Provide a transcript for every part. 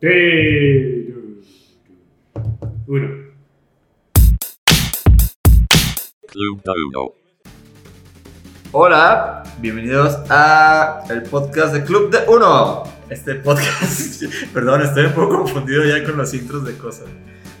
3, 1. Club Dodo. Hola, bienvenidos a el podcast de Club de Uno. Este podcast, perdón, estoy un poco confundido ya con los intros de cosas.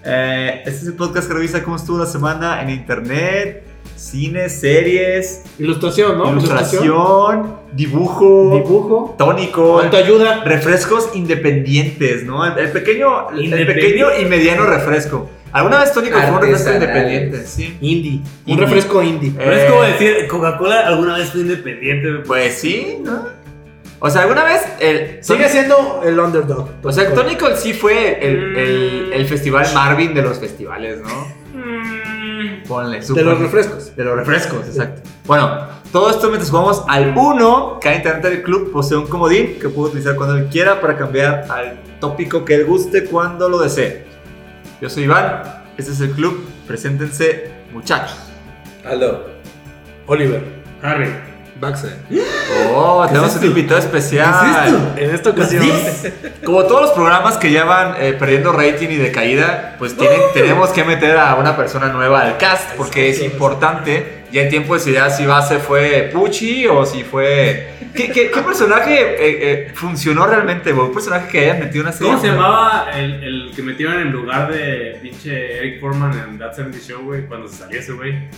Eh, este es el podcast que revisa cómo estuvo la semana en internet, cine, series, Ilustración, ¿no? ilustración, dibujo, Dibujo. tónico, Autoayuda. refrescos independientes, ¿no? El, el pequeño, el pequeño y mediano refresco. ¿Alguna vez tónico fue un refresco independiente? Sí. Indie. Un Indie. refresco indie. Pero Eh, es como decir, Coca-Cola alguna vez fue independiente. Pues sí, ¿no? O sea, alguna vez el Sigue siendo el underdog. O sea, Tónico sí fue el, el- el festival Marvin de los festivales, ¿no? Ponle, De los refrescos. De los refrescos, exacto. Bueno, todo esto mientras jugamos al 1, cada integrante del club posee un comodín que puede utilizar cuando él quiera para cambiar al tópico que él guste cuando lo desee. Yo soy Iván, este es el club, preséntense muchachos. Aldo. Oliver. Harry. Baxter. Oh, tenemos un invitado especial. En esta ocasión. Como todos los programas que ya van eh, perdiendo rating y de caída, pues tienen- tenemos que meter a una persona nueva al cast porque es importante. Ya en tiempo decidirá si base fue Pucci o si fue. ¿Qué, qué- qué personaje eh, eh, funcionó realmente? Un personaje que hayan metido una serie. ¿Cómo se llamaba el, el que metieron en lugar de pinche Eric Foreman en That 70 Show, güey? Cuando se salió ese güey.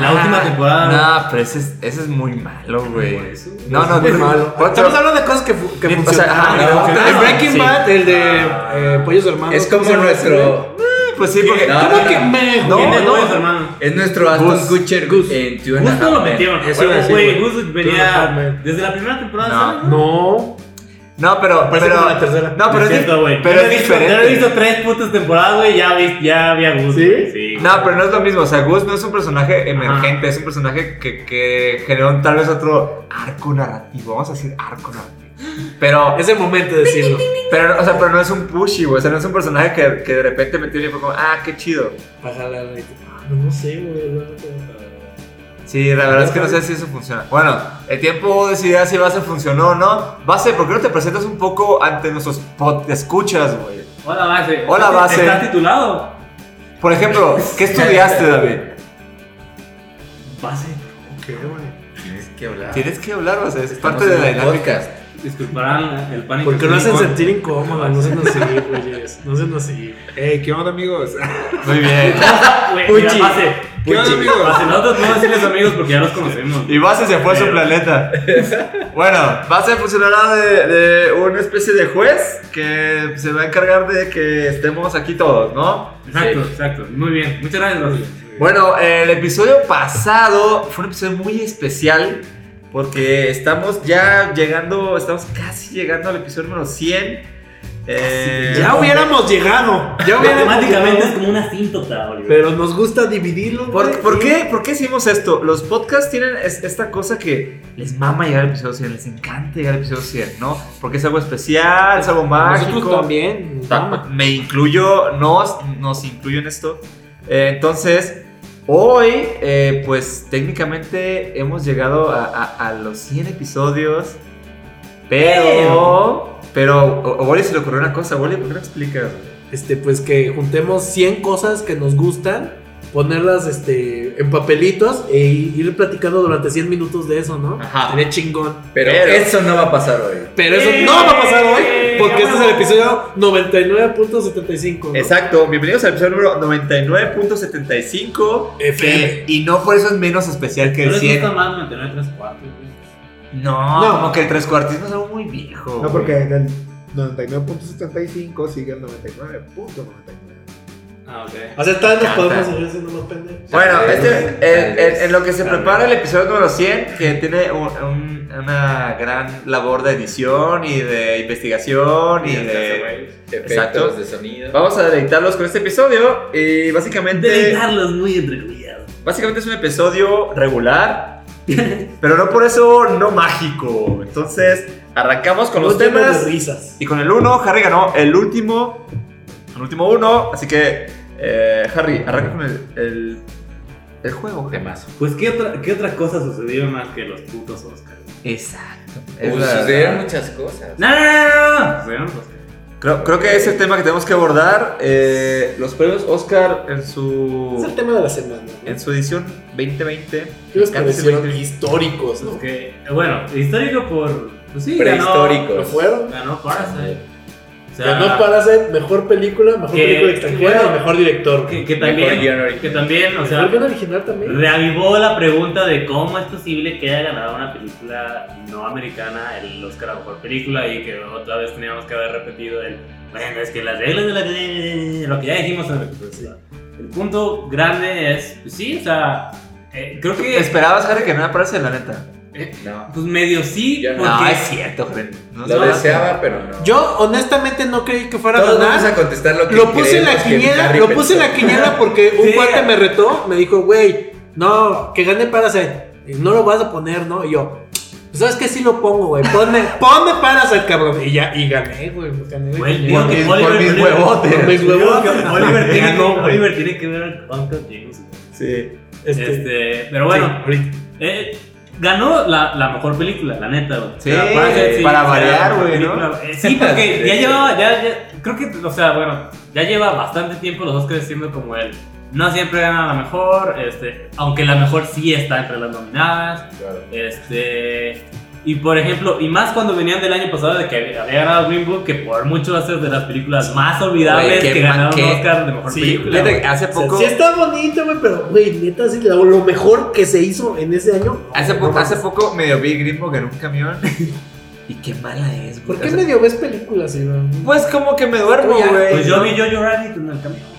La última temporada. No, pero ese es, ese es muy malo, güey. Por eso. No, no, Muy no. malo. Estamos hablando de cosas que, fu- que O sea, Ah, no, no, Breaking sí. Bad, el de eh, Pollos Hermanos. Es ¿cómo como nuestro. Pues sí, porque. No, ¿Cómo no, que no. me? No, ¿Quién de no. hermano? Es nuestro Aston Gus. Kutcher Gus. en Gus no lo metieron. Eso güey. Gus venía desde la primera temporada. No. No. Pero. Parece pero como la tercera. No, pero es cierto, pero Yo es he visto- diferente. Yo he visto tres putas temporadas, güey. Ya, vi- ya había Gus. ¿Sí? Sí. No, pero no es lo mismo. O sea, Gus no es un personaje emergente, es un personaje que, que generó tal vez otro arco narrativo. Vamos a decir arco narrativo. Pero, Es el momento de decirlo. pero, o sea, pero no es un pushy, güey. O sea, no es un personaje que, que de repente metió y fue como, ah, qué chido. Bájala, güey. No, no sé, güey. Sí, la verdad es que no sé si eso funciona. Bueno, el tiempo decidirá si Base funcionó o no. Base, ¿por qué no te presentas un poco ante nuestros pod escuchas, güey? Hola, base. Hola, base. ¿Estás titulado? Por ejemplo, ¿qué estudiaste, David? Base. ¿Qué, güey? Tienes que hablar. Tienes que hablar, sea, es Estamos parte de la dinámica. Disculparán el pánico. Porque no hacen sentir incómoda, no sean así, güeyes. No sean así. Ey, ¿qué onda, amigos? Muy bien. Mira, base. ¿Qué onda, amigos? Base, nosotros no decirles amigos porque ya los conocemos. Y Base se fue a su planeta. Bueno, Base funcionará de, de una especie de juez que se va a encargar de que estemos aquí todos, ¿no? Exacto, Sí. exacto. Muy bien. Muchas gracias, base. Bueno, el episodio pasado fue un episodio muy especial porque estamos ya llegando, estamos casi llegando al episodio número 100. Eh, Ya hubiéramos llegado. Ya hubiéramos Matemáticamente es como una asíntota, Oliver. Pero nos gusta dividirlo. ¿Por, por qué, ¿Por qué hicimos esto? Los podcasts tienen es- esta cosa que les mama llegar al episodio 100, les encanta llegar al episodio 100, ¿no? Porque es algo especial, es algo mágico. Nosotros también. Me incluyo, nos, nos incluyo en esto. Eh, entonces, hoy, eh, pues técnicamente hemos llegado a, a- a los 100 episodios. Pero, pero, o- o Wally se le ocurrió una cosa. Wally, ¿por qué no explicas? Este, pues que juntemos 100 cosas que nos gustan, ponerlas este, en papelitos e ir platicando durante 100 minutos de eso, ¿no? Ajá. Sería chingón. Pero, Pero- eso no va a pasar hoy. Pero eso no va a pasar hoy, porque este es el episodio 99.75. ¿no? Exacto, bienvenidos al episodio número 99.75. FM. que- y no por eso es menos especial que ¿No el les 100. gusta más mantener tres cuartos, güey? No, No. como que el tres cuartismo es algo muy viejo. No, güey. porque en el 99.75 sigue el 99.99. Ah, ok. O sea, tal nos podemos seguir siendo más pendejos. Bueno, este, en, en- en lo que se prepara el episodio número 100, que tiene un- un- una gran labor de edición y de investigación y de... Efectos Exacto. de sonido. Vamos a deleitarlos con este episodio y básicamente... Deleitarlos muy entrecomillado. Básicamente es un episodio regular, pero no por eso no mágico. Entonces, arrancamos con los temas. de risas. Y con el 1, Harry ganó el último. El último 1. Así que, eh, Harry, arranca con el, el, el juego. Temazo. Pues, ¿qué otra, ¿qué otra cosa sucedió más que los putos Oscars? Exacto. Pues, sucedieron muchas cosas. No, no, no, no, no. Sucedieron los Oscars. Creo, creo que es el tema que tenemos que abordar. Eh, los premios Oscar en Es su, el tema de la semana. ¿no? en su edición 2020. ¿Qué les me encanta ese parecieron 2020. históricos, no? Que, bueno, histórico por. Pues sí, Prehistóricos. ¿No fueron? Ganó, ganó Parasite. O sea, Ganó Parasite, mejor película, mejor que- película extranjera bueno, y mejor director. Que, también, que también, o sea, ¿Mejor guion original también? reavivó la pregunta de cómo es posible que haya ganado una película no americana el Oscar a mejor película y que otra vez teníamos que haber repetido el. Bueno, es que las reglas de la. Lo que ya dijimos en el episodio. El punto grande es, pues sí, o sea, eh, creo que. ¿Esperabas, Harry, que no me aparece la neta? Eh, No. pues medio sí, Yo no. porque. No, es cierto. No, Lo no, deseaba, pero no. Yo honestamente no creí que fuera a Todos vamos a ganar. contestar lo que Lo puse en la quiniela, lo puse en la quiniela porque un Sí. cuate me retó, me dijo, güey, no, que gane Parasite. No lo vas a poner, ¿no? Y yo, pues sabes que sí lo pongo, güey. Ponme, ponme Parasite, cabrón. Y ya, y gané, güey. gané. Por mis- por huevotes. Por mis que Oliver, tiene, Ganó, güey. Oliver tiene que ver al Uncle James. Sí. Este, Este, pero bueno, sí, ahorita. eh, ganó la, la mejor película, la neta, güey. Sí, para variar, güey, ¿no? Eh, sí, porque ya llevaba, ya, ya, creo que, o sea, bueno, ya lleva bastante tiempo los Oscars siendo como él. No siempre gana la mejor, este, aunque la mejor sí está entre las nominadas. Claro. Este. Y por ejemplo, y más cuando venían del año pasado de que había ganado Green Book, que por mucho va a ser de las películas más olvidables que ganaron Oscar de mejor Sí, película. Fíjate hace O sea, poco. sí está bonito, güey, pero, güey, neta, sí, lo, lo mejor que se hizo en ese año. Hace no poco, mames. hace poco medio vi Green Book en un camión. y qué mala es, güey. ¿Por qué O sea, medio ves películas, Iván? Pues como que me duermo, güey. Pues yo ¿no? vi Jojo Rabbit en el camión.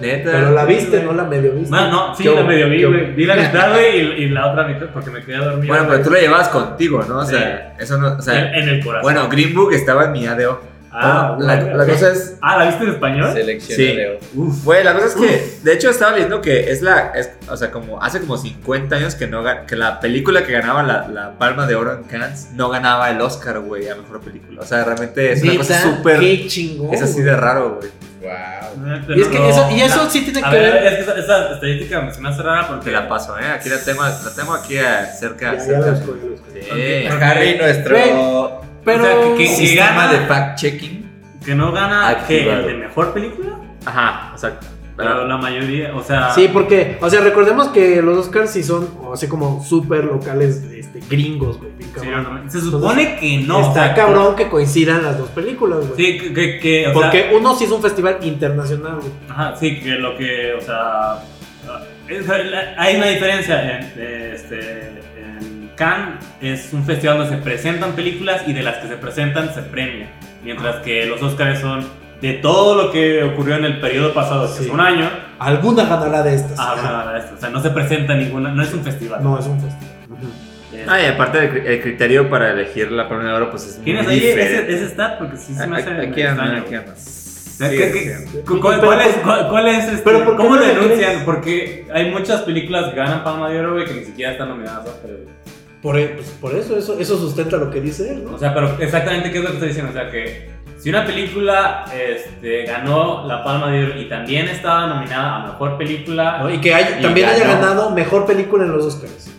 Neta. Pero la viste, no la medio viste. Bueno, no, sí, ¿Qué la medio vi, güey. Vi la mitad, güey, y, y la otra mitad porque me quedé dormido. Bueno, pero tú la llevabas contigo, ¿no? O sea, eso no. O sea, en el corazón. bueno, Green Book estaba en mi ADO. Ah, la, bueno. la cosa es. Ah, ¿la viste en español? Selección Sí. Leo. Güey, la cosa es que, de hecho, estaba leyendo que es la. Es, o sea, como hace como 50 años que no que la película que ganaba la, la Palma de Oro en Cannes no ganaba el Oscar, güey, a mejor película. O sea, realmente es una cosa súper. Qué chingón. Es así de raro, güey. Wow. Y es que pero eso, y eso la- sí tiene A que ver, ver. es que esa, esa estadística se me hace rara porque Te la paso, ¿eh? Aquí la tengo, la tengo aquí eh, cerca. Ya, cerca. Sí. Harry, nuestro Pero. O sea, que- que- sistema gana- de fact-checking. que no gana el de mejor película, Ajá, exacto. Pero la mayoría, o sea, Sí, porque, o sea, recordemos que los Oscars sí son o así como súper locales, este, gringos, güey. sí, se supone que no. Está o sea, cabrón que coincidan las dos películas, güey. Sí, que, que, que, o porque sea, uno sí es un festival internacional, güey. ajá, sí, que lo que, o sea, hay una diferencia en, este, en Cannes es un festival donde se presentan películas y de las que se presentan se premia, mientras que los Oscars son de todo lo que ocurrió en el periodo pasado, que Sí. es un año, Alguna ganará de estas. ah, bueno, nada de esto, o sea, no se presenta ninguna, no es un festival. No, es un festival. Es- Ah, y aparte el, cri- el criterio para elegir la Palma de Oro, pues es muy ¿Tienes ahí diferente. ese, ese stat? Porque sí se me hace Aquí anda, aquí anda. O sea, Sí, ¿qué- sí. qué- cu- ¿Cuál, es, cuál, es este, Pero ¿por ¿Cómo le denuncian? Porque hay muchas películas que ganan Palma de Oro, güey, que ni siquiera están nominadas a Oscar. Por, e- pues, por eso, eso, eso sustenta lo que dice él, O ¿no? sea, pero exactamente qué es lo que estoy diciendo. O sea, que si una película este, ganó la Palma de Oro y también estaba nominada a Mejor Película... ¿No? Y que hay- Y también haya ganado mejor película en los Oscars.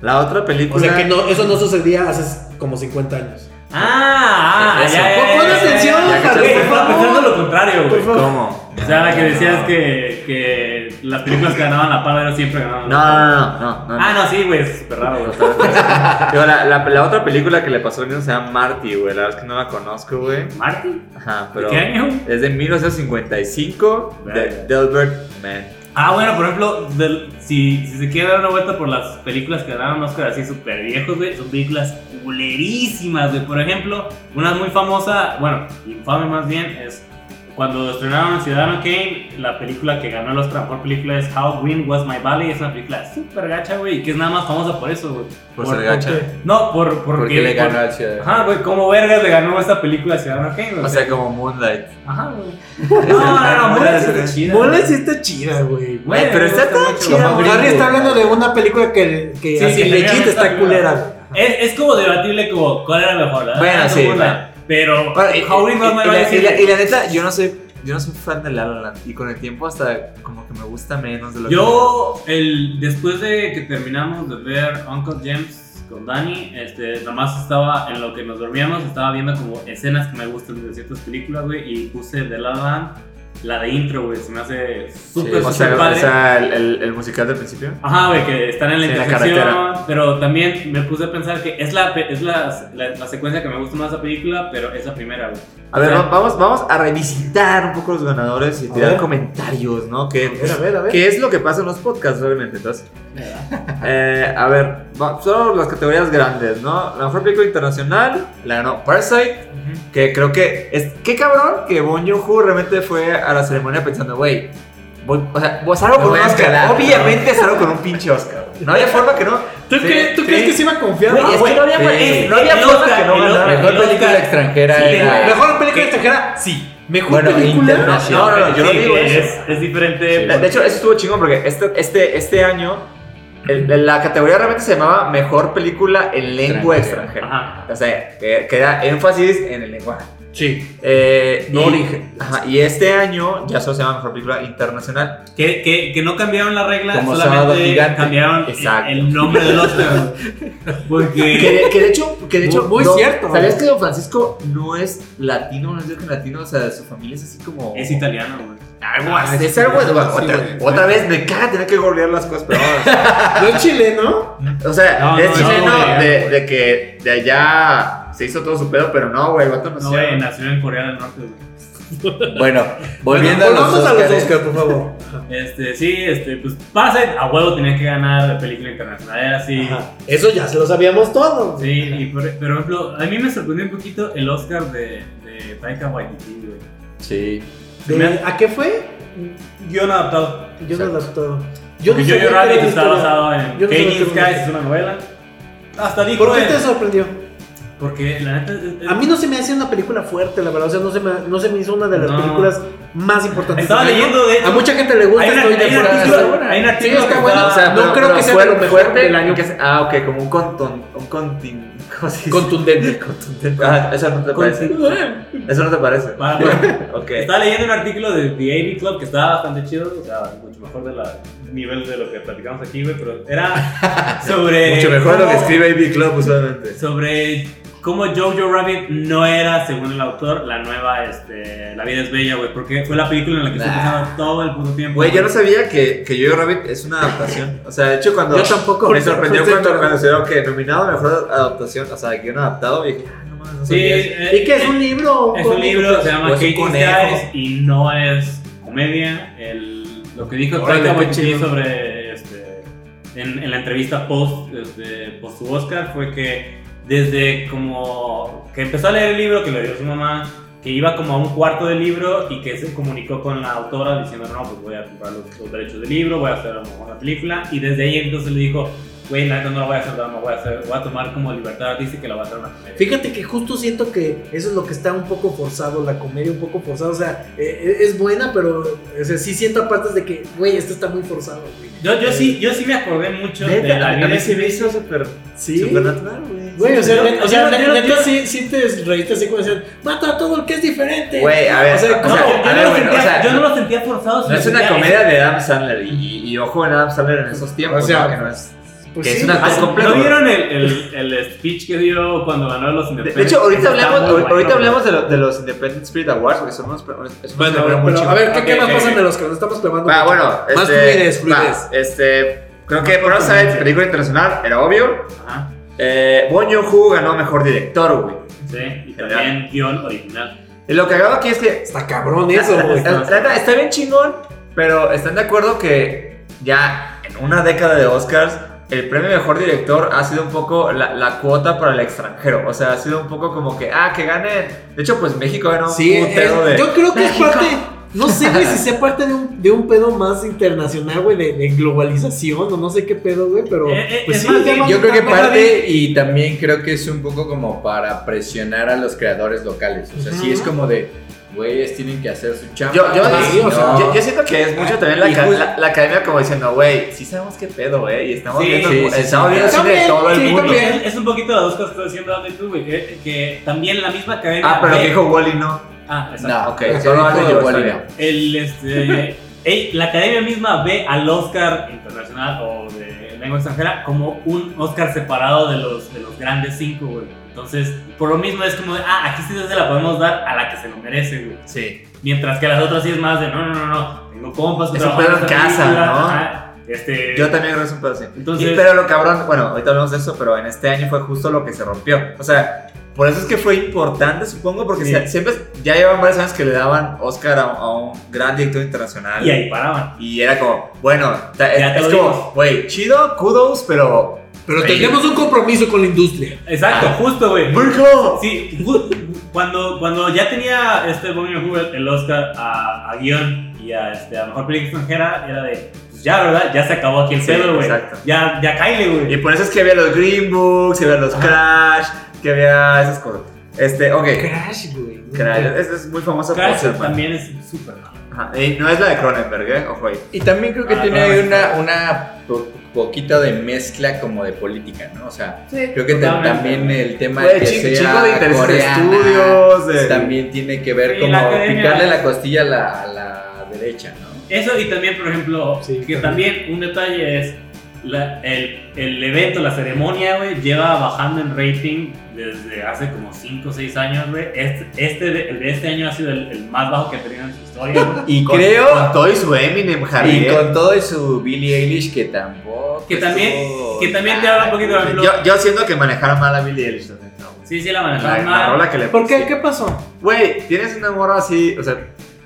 La otra película. O sea que no, eso no sucedía hace como 50 años. Ah, ah, ya, ya, Pon- ya, atención, Javier, por favor. Contrario, güey. ¿Cómo? O sea, la que decías No. que, que las películas que ganaban la Palma de siempre ganaban. No, no, no, no. no, Ah, no, sí, güey, es súper raro, güey. Digo, la, la, la otra película que le pasó a se llama Marty, güey. La verdad es que no la conozco, güey. ¿Marty? Ajá, ¿De pero. qué año? Es de 1955 de. Delbert Man. Ah, bueno, por ejemplo, del- si, si se quiere dar una vuelta por las películas que ganaron Oscar así súper viejos, güey, son películas culerísimas, güey. Por ejemplo, una muy famosa, bueno, infame más bien, es cuando estrenaron Ciudadano Kane, la película que ganó el Oscar mejor película es How Green Was My Valley. Es una película súper gacha, güey, y que es nada más famosa por eso, güey. Por ser gacha. No, por, porque. Porque le ganó por- al Ciudadano. Ajá, güey, como vergas le ganó esta película a Ciudadano Kane, güey. O sea, como Moonlight. Ajá, güey. No, no, no, Moonlight sí está chida. Moonlight güey. sí está chida, güey. Güey, pero está tan chida, güey. Harry está hablando de una película que, que Sí, que legit está está culera, güey. Es, es como debatible como cuál era mejor, ¿verdad? Bueno, Ah, sí, Pero y, la, sí y la- le- y la neta, yo no soy. Yo no soy fan de La La Land. Y con el tiempo hasta como que me gusta menos de lo Yo, el, después de que terminamos de ver Uncle James con Dani. Este, nada más estaba en lo que nos dormíamos, estaba viendo como escenas que me gustan de ciertas películas, güey, y puse de La La Land, la de intro, güey, se me hace súper, O súper sea, padre. o sea, el, el- el musical del principio. Ajá, güey, que están en la Sí, en la intersección, carretera. pero también me puse a pensar que es la, es la, la, la secuencia que me gusta más de la película, pero es la primera, güey. A ver, va- vamos, vamos a revisitar un poco los ganadores y A tirar ver. comentarios, ¿no? Que, A ver, a ver, a ver. ¿Qué es lo que pasa en los podcasts, obviamente? Entonces, eh, a ver, va- solo las categorías grandes, ¿no? La mejor película internacional la ganó Parasite, que creo que es. Qué cabrón que Bon Joon-ho realmente fue a la ceremonia pensando, güey. O sea, salgo con un Oscar. quedar, Obviamente salgo con un pinche Oscar. No había forma que no. ¿Tú, Sí, crees, ¿tú sí. crees que se iba a confiar? Güey, es que no había, sí. no había forma Oscar, que no el ganara. Mejor el película Oscar. extranjera Sí, era. Mejor película extranjera, sí. Mejor Bueno, película. internacional. No, no, no, yo no digo es, eso. es diferente. De, de hecho, eso estuvo chingón porque este, este, este año el- la categoría realmente se llamaba Mejor Película en Lengua Extranjera. O sea, que, que da énfasis en el lenguaje. Sí. Eh, No y, origen. ajá, y este año ya solo se llama Mejor Película Internacional. Que, que, que no cambiaron la regla, Como solamente cambiaron Exacto. el nombre del Oscar. Porque. Que, que de hecho, que de hecho Muy- muy cierto. ¿Sabías que Don Francisco no es latino? No es de latino, o sea, su familia es así como. Es italiano, güey. Algo Ah, así, es algo- sí, bueno, sí, otra, güey. otra vez me caga tener que googlear las cosas, pero vamos. ¿No es chileno? O sea, No, es no, chileno no, de, de que de allá se hizo todo su pedo, pero no, güey, el vato No, nació. güey, nació en Corea del Norte, güey. Bueno, volviendo Bueno, a los volvamos a los Oscars. Oscar, por favor. Este, sí, este, pues Parasite a huevo tenía que ganar película internacional. Era así. Ajá. Eso ya se lo sabíamos todos. Sí, y por, por ejemplo, a mí me sorprendió un poquito el Oscar de, de Taika Waititi, güey. Sí. De- Me- ¿A qué fue? Guión adaptado. Yo no adaptado. Yo Porque no sabía que Rabbit está basado en Yo no Skies, es una novela. Hasta dijo ¿Por qué te sorprendió? Porque la neta. A mí no se me hace una película fuerte, la verdad. O sea, no se me, no se me hizo una de las No. películas más importantes. Estaba leyendo, de hecho. A mucha gente le gusta, Hay, una, estoy de hay un acuerdo. hay un Sí, está que buena. estaba- O sea, no creo que sea de lo mejor fuerte del año. que ah, ok, como un contun, un. Contundente. Contundente. Ah, eso no te parece. Eso no te parece. Estaba leyendo un artículo de The AV Club que estaba bastante chido, o sea, mucho mejor del nivel de lo que platicamos aquí, güey, pero era sobre. Mucho mejor lo que escribe AB Club usualmente. Sobre cómo Jojo Rabbit no era, según el autor, la nueva este, La vida es bella, güey, porque fue la película en la que Nah. pensando todo el puto tiempo. Güey, yo no sabía que, que Jojo Rabbit es una adaptación. O sea, de hecho, cuando. Yo tampoco. Me sorprendió cuando, cuando se dio que nominado a mejor adaptación, o sea, guion adaptado, y dije, ah, no mames, no Sí, eh, ¿Y qué es un libro? o Es un libro, se llama Katie. Skies y no es comedia. El, lo que dijo Taika Waititi sobre este, en, en la entrevista post, este, post su Oscar fue que desde como que empezó a leer el libro que le dio su mamá, que iba como a un cuarto del libro y que se comunicó con la autora diciendo, no, pues voy a comprar los, los derechos del libro, voy a hacer a lo mejor la película. Y desde ahí entonces le dijo, güey, la neta no lo voy a hacer drama, voy a, hacer, voy a tomar como libertad artística y la voy a hacer una comedia. Fíjate que justo siento que eso es lo que está un poco forzado, la comedia un poco forzada. O sea, eh, es buena, pero o sea, sí siento aparte de que, güey, esto está muy forzado, güey. Yo, yo, sí, yo sí me acordé mucho de Neta, la a vida mí de se me hizo súper Sí. supernatural, güey. Güey, o sea, net- o sea, no- no- neta sí, sí te reíste así como decir, mata a todo el que es diferente. Güey, a ver, O sea, o ¿cómo? sea, yo, a no bueno, sentía, o sea, yo no lo sentía forzado. No es una comedia de Adam Sandler y, y ojo en Adam Sandler en esos tiempos, O sea, ¿no? que no es, Pues que sí. es una Ah, cosa compleja. ¿No vieron el, el, el speech que dio cuando ganó los De, Independent? de hecho, ahorita hablamos, ahorita bueno, hablamos de, lo- de los Independent Spirit Awards, porque son unos, Bueno, pero, a ver, ¿qué, qué Ok, más ok, pasa ok. de los que nos estamos clavando? Va, mucho? bueno, más este, fluidez, fluidez. este, creo que Más Parasite, contundencia. película internacional, era obvio. Ajá, Eh, Bon Joon-ho ganó mejor director, güey. sí, y también guion original. Y lo cagado aquí es que Está cabrón eso, güey. Está bien chingón, pero están de acuerdo que ya en una década de Oscars, el premio mejor director ha sido un poco la, la cuota para el extranjero. O sea, ha sido un poco como que, ah, que gane. De hecho, pues México ganó Sí, un es- de. yo creo que es México. parte. No sé, güey, si sea parte de un, de un pedo más internacional, güey, de, de globalización o no sé qué pedo, güey, pero. Eh, eh, pues es sí, más Yo creo que de- parte y también creo que es un poco como para presionar a los creadores locales. O sea, sí es como de, güeyes tienen que hacer su chamba. Yo, yo, Sí, yo- o sea, yo- yo siento que es mucho también la, justo- la- la academia como diciendo, güey, sí sabemos qué pedo, güey, y estamos Sí, viendo, sí, sí, estamos sí. viendo cine de todo el mundo. también. Es, es un poquito de las dos cosas que estás diciendo tú, güey, que, que también la misma academia. Ah, pero ve- que dijo Wally no. Ah, exacto. No, Ok, ok, solo yo, no. bien. El, este, ey, la academia misma ve al Oscar internacional o de en lengua extranjera como un Oscar separado de los, de los grandes cinco, güey. Entonces, por lo mismo es como de, ah, aquí sí se la podemos dar a la que se lo merece, güey. Sí. Mientras que las otras sí es más de, no, no, no, no, tengo compas que Es un pedo en casa, película, ¿no? ajá, Este, Yo también creo que es un pedo así. Entonces- Y, pero lo cabrón, bueno, ahorita hablamos de eso, pero en este año fue justo lo que se rompió. O sea, por eso es que fue importante, supongo, porque Sí. se- siempre ya llevan varios años que le daban Oscar a, a un gran director internacional. Y ahí paraban. Y era como, bueno, ta- Ya te es, lo como, güey, chido, kudos, pero. Pero Sí. tenemos un compromiso con la industria. Exacto, Ah. justo, güey. Sí, cuando, cuando ya tenía este Bobby Hubert el Oscar a, a guion y a, este, a mejor película extranjera, era de, pues ya, ¿verdad? Ya se acabó aquí el Sí, pedo, güey. exacto. Ya, ya caile, Y güey. por eso es que había los Green Books, había los Crash, que había esas cosas. Este, ok. Crash, güey. Crash, es, es muy famoso por Crash ser, también es súper malo. Ajá, y no es la de Cronenberg, ¿eh? Ojo ahí. Y también creo que Ah, tiene ahí una, una po- poquito de mezcla como de política, ¿no? O sea, creo que también el tema Güey, que chi- sea chingo de de estudios, de- también tiene que ver como academia- picarle la costilla a la, a la derecha, ¿no? Eso y también, por ejemplo, Sí, que también. también un detalle es la- el, el evento, la ceremonia, güey, lleva bajando en rating desde hace como 5 o 6 años, güey. Este, este el de este año ha sido el, el más bajo que ha tenido en su historia. Y Con- creo, Con todo y su Eminem, y Javier. con todo y su Billie Eilish que tampoco. Que también- estuvo que también te habla un poquito de-. Yo, yo siento que manejaron mal a Billie Eilish. la güey. Sí, sí, la La, manejaron la mal. rola que le ¿Por qué? ¿Qué pasó? Güey, tienes una morra así, o sea,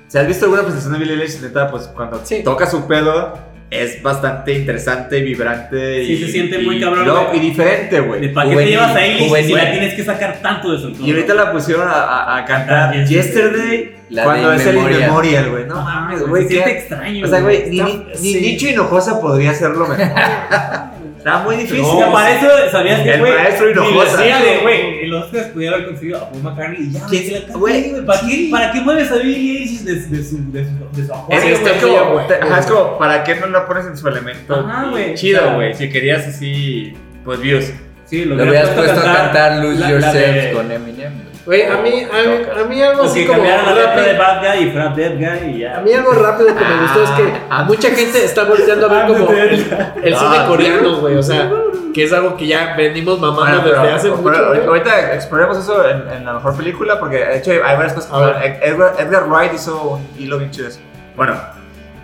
si has visto alguna presentación de Billie Eilish, neta, pues cuando Sí. toca su pedo, es bastante interesante, vibrante Sí, y, se siente muy cabrón, güey. y diferente, güey. ¿De ¿Para qué te llevas a Eilish si la tienes que sacar tanto de su entorno? Y ahorita la pusieron a, a- a cantar Cantar Yesterday La cuando es el Inmemorial. Inmemorial, güey. No No mames, güey. se siente qué- extraño. O sea, güey, ni, ni, sí. ni Nicho Hinojosa podría hacerlo mejor. Está muy difícil. O sea, para eso, ¿sabías que, El güey? maestro Hinojosa. de, güey, el Oscar pudiera haber conseguido a Paul McCartney y ya, ¿Quién- que la güey, güey. ¿Para, sí. qué, ¿Para qué mueves a Billie Eilish de, de su, de su, de su Es, ajuar, es como, es como, ¿para qué no la pones en su elemento? Ajá. Chido, O sea, güey. Si querías así, pues views. Sí, Lo hubieras puesto a cantar Lose la- la Yourself de- con Eminem. Güey. A mí, a mí, a mí algo así como cambiaran la letra de rápido. Bad Guy y fuera Dead Guy y ya. A mí algo rápido que me gustó es que Ah, mucha gente está volteando a ver como el, el cine Ah, coreano, güey. O sea, que es algo que ya venimos mamando Bueno, pero, desde hace pero mucho. ahorita- exploremos eso en, en la mejor película porque de hecho hay varias cosas. A ver. que- Edgar, Edgar Wright hizo un hilo bien chido. de eso. Bueno,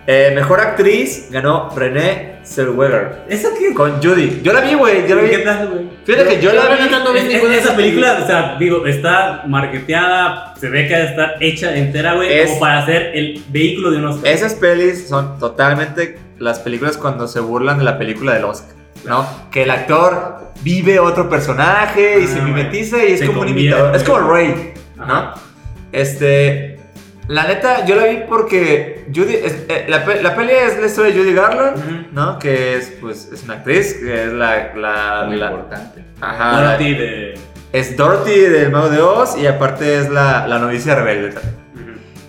eh, mejor actriz ganó Renée Zellweger ¿Eso qué? con Judy. Yo la vi, güey. Yo la vi. ¿Qué tal, güey? Fíjate que yo la vi. no vi Es- ninguna de esa esas película, o sea, digo, está marketeada, se ve que de estar hecha entera, güey, Es- como para hacer el vehículo de unos Esas pelis son totalmente las películas cuando se burlan de la película del Oscar. ¿No? Que el actor vive otro personaje y Ah, se mimetiza y es como un imitador. Es como Ray, ¿no? Ajá. Este. La neta, yo la vi porque Judy. es- eh, la, la peli es la historia de Judy Garland. ¿no? Que es, pues, es una actriz, que es la. la, Muy la- importante. ajá, Dorothy de... Es Dorothy del Mago de Oz y aparte es la, la novicia rebelde también.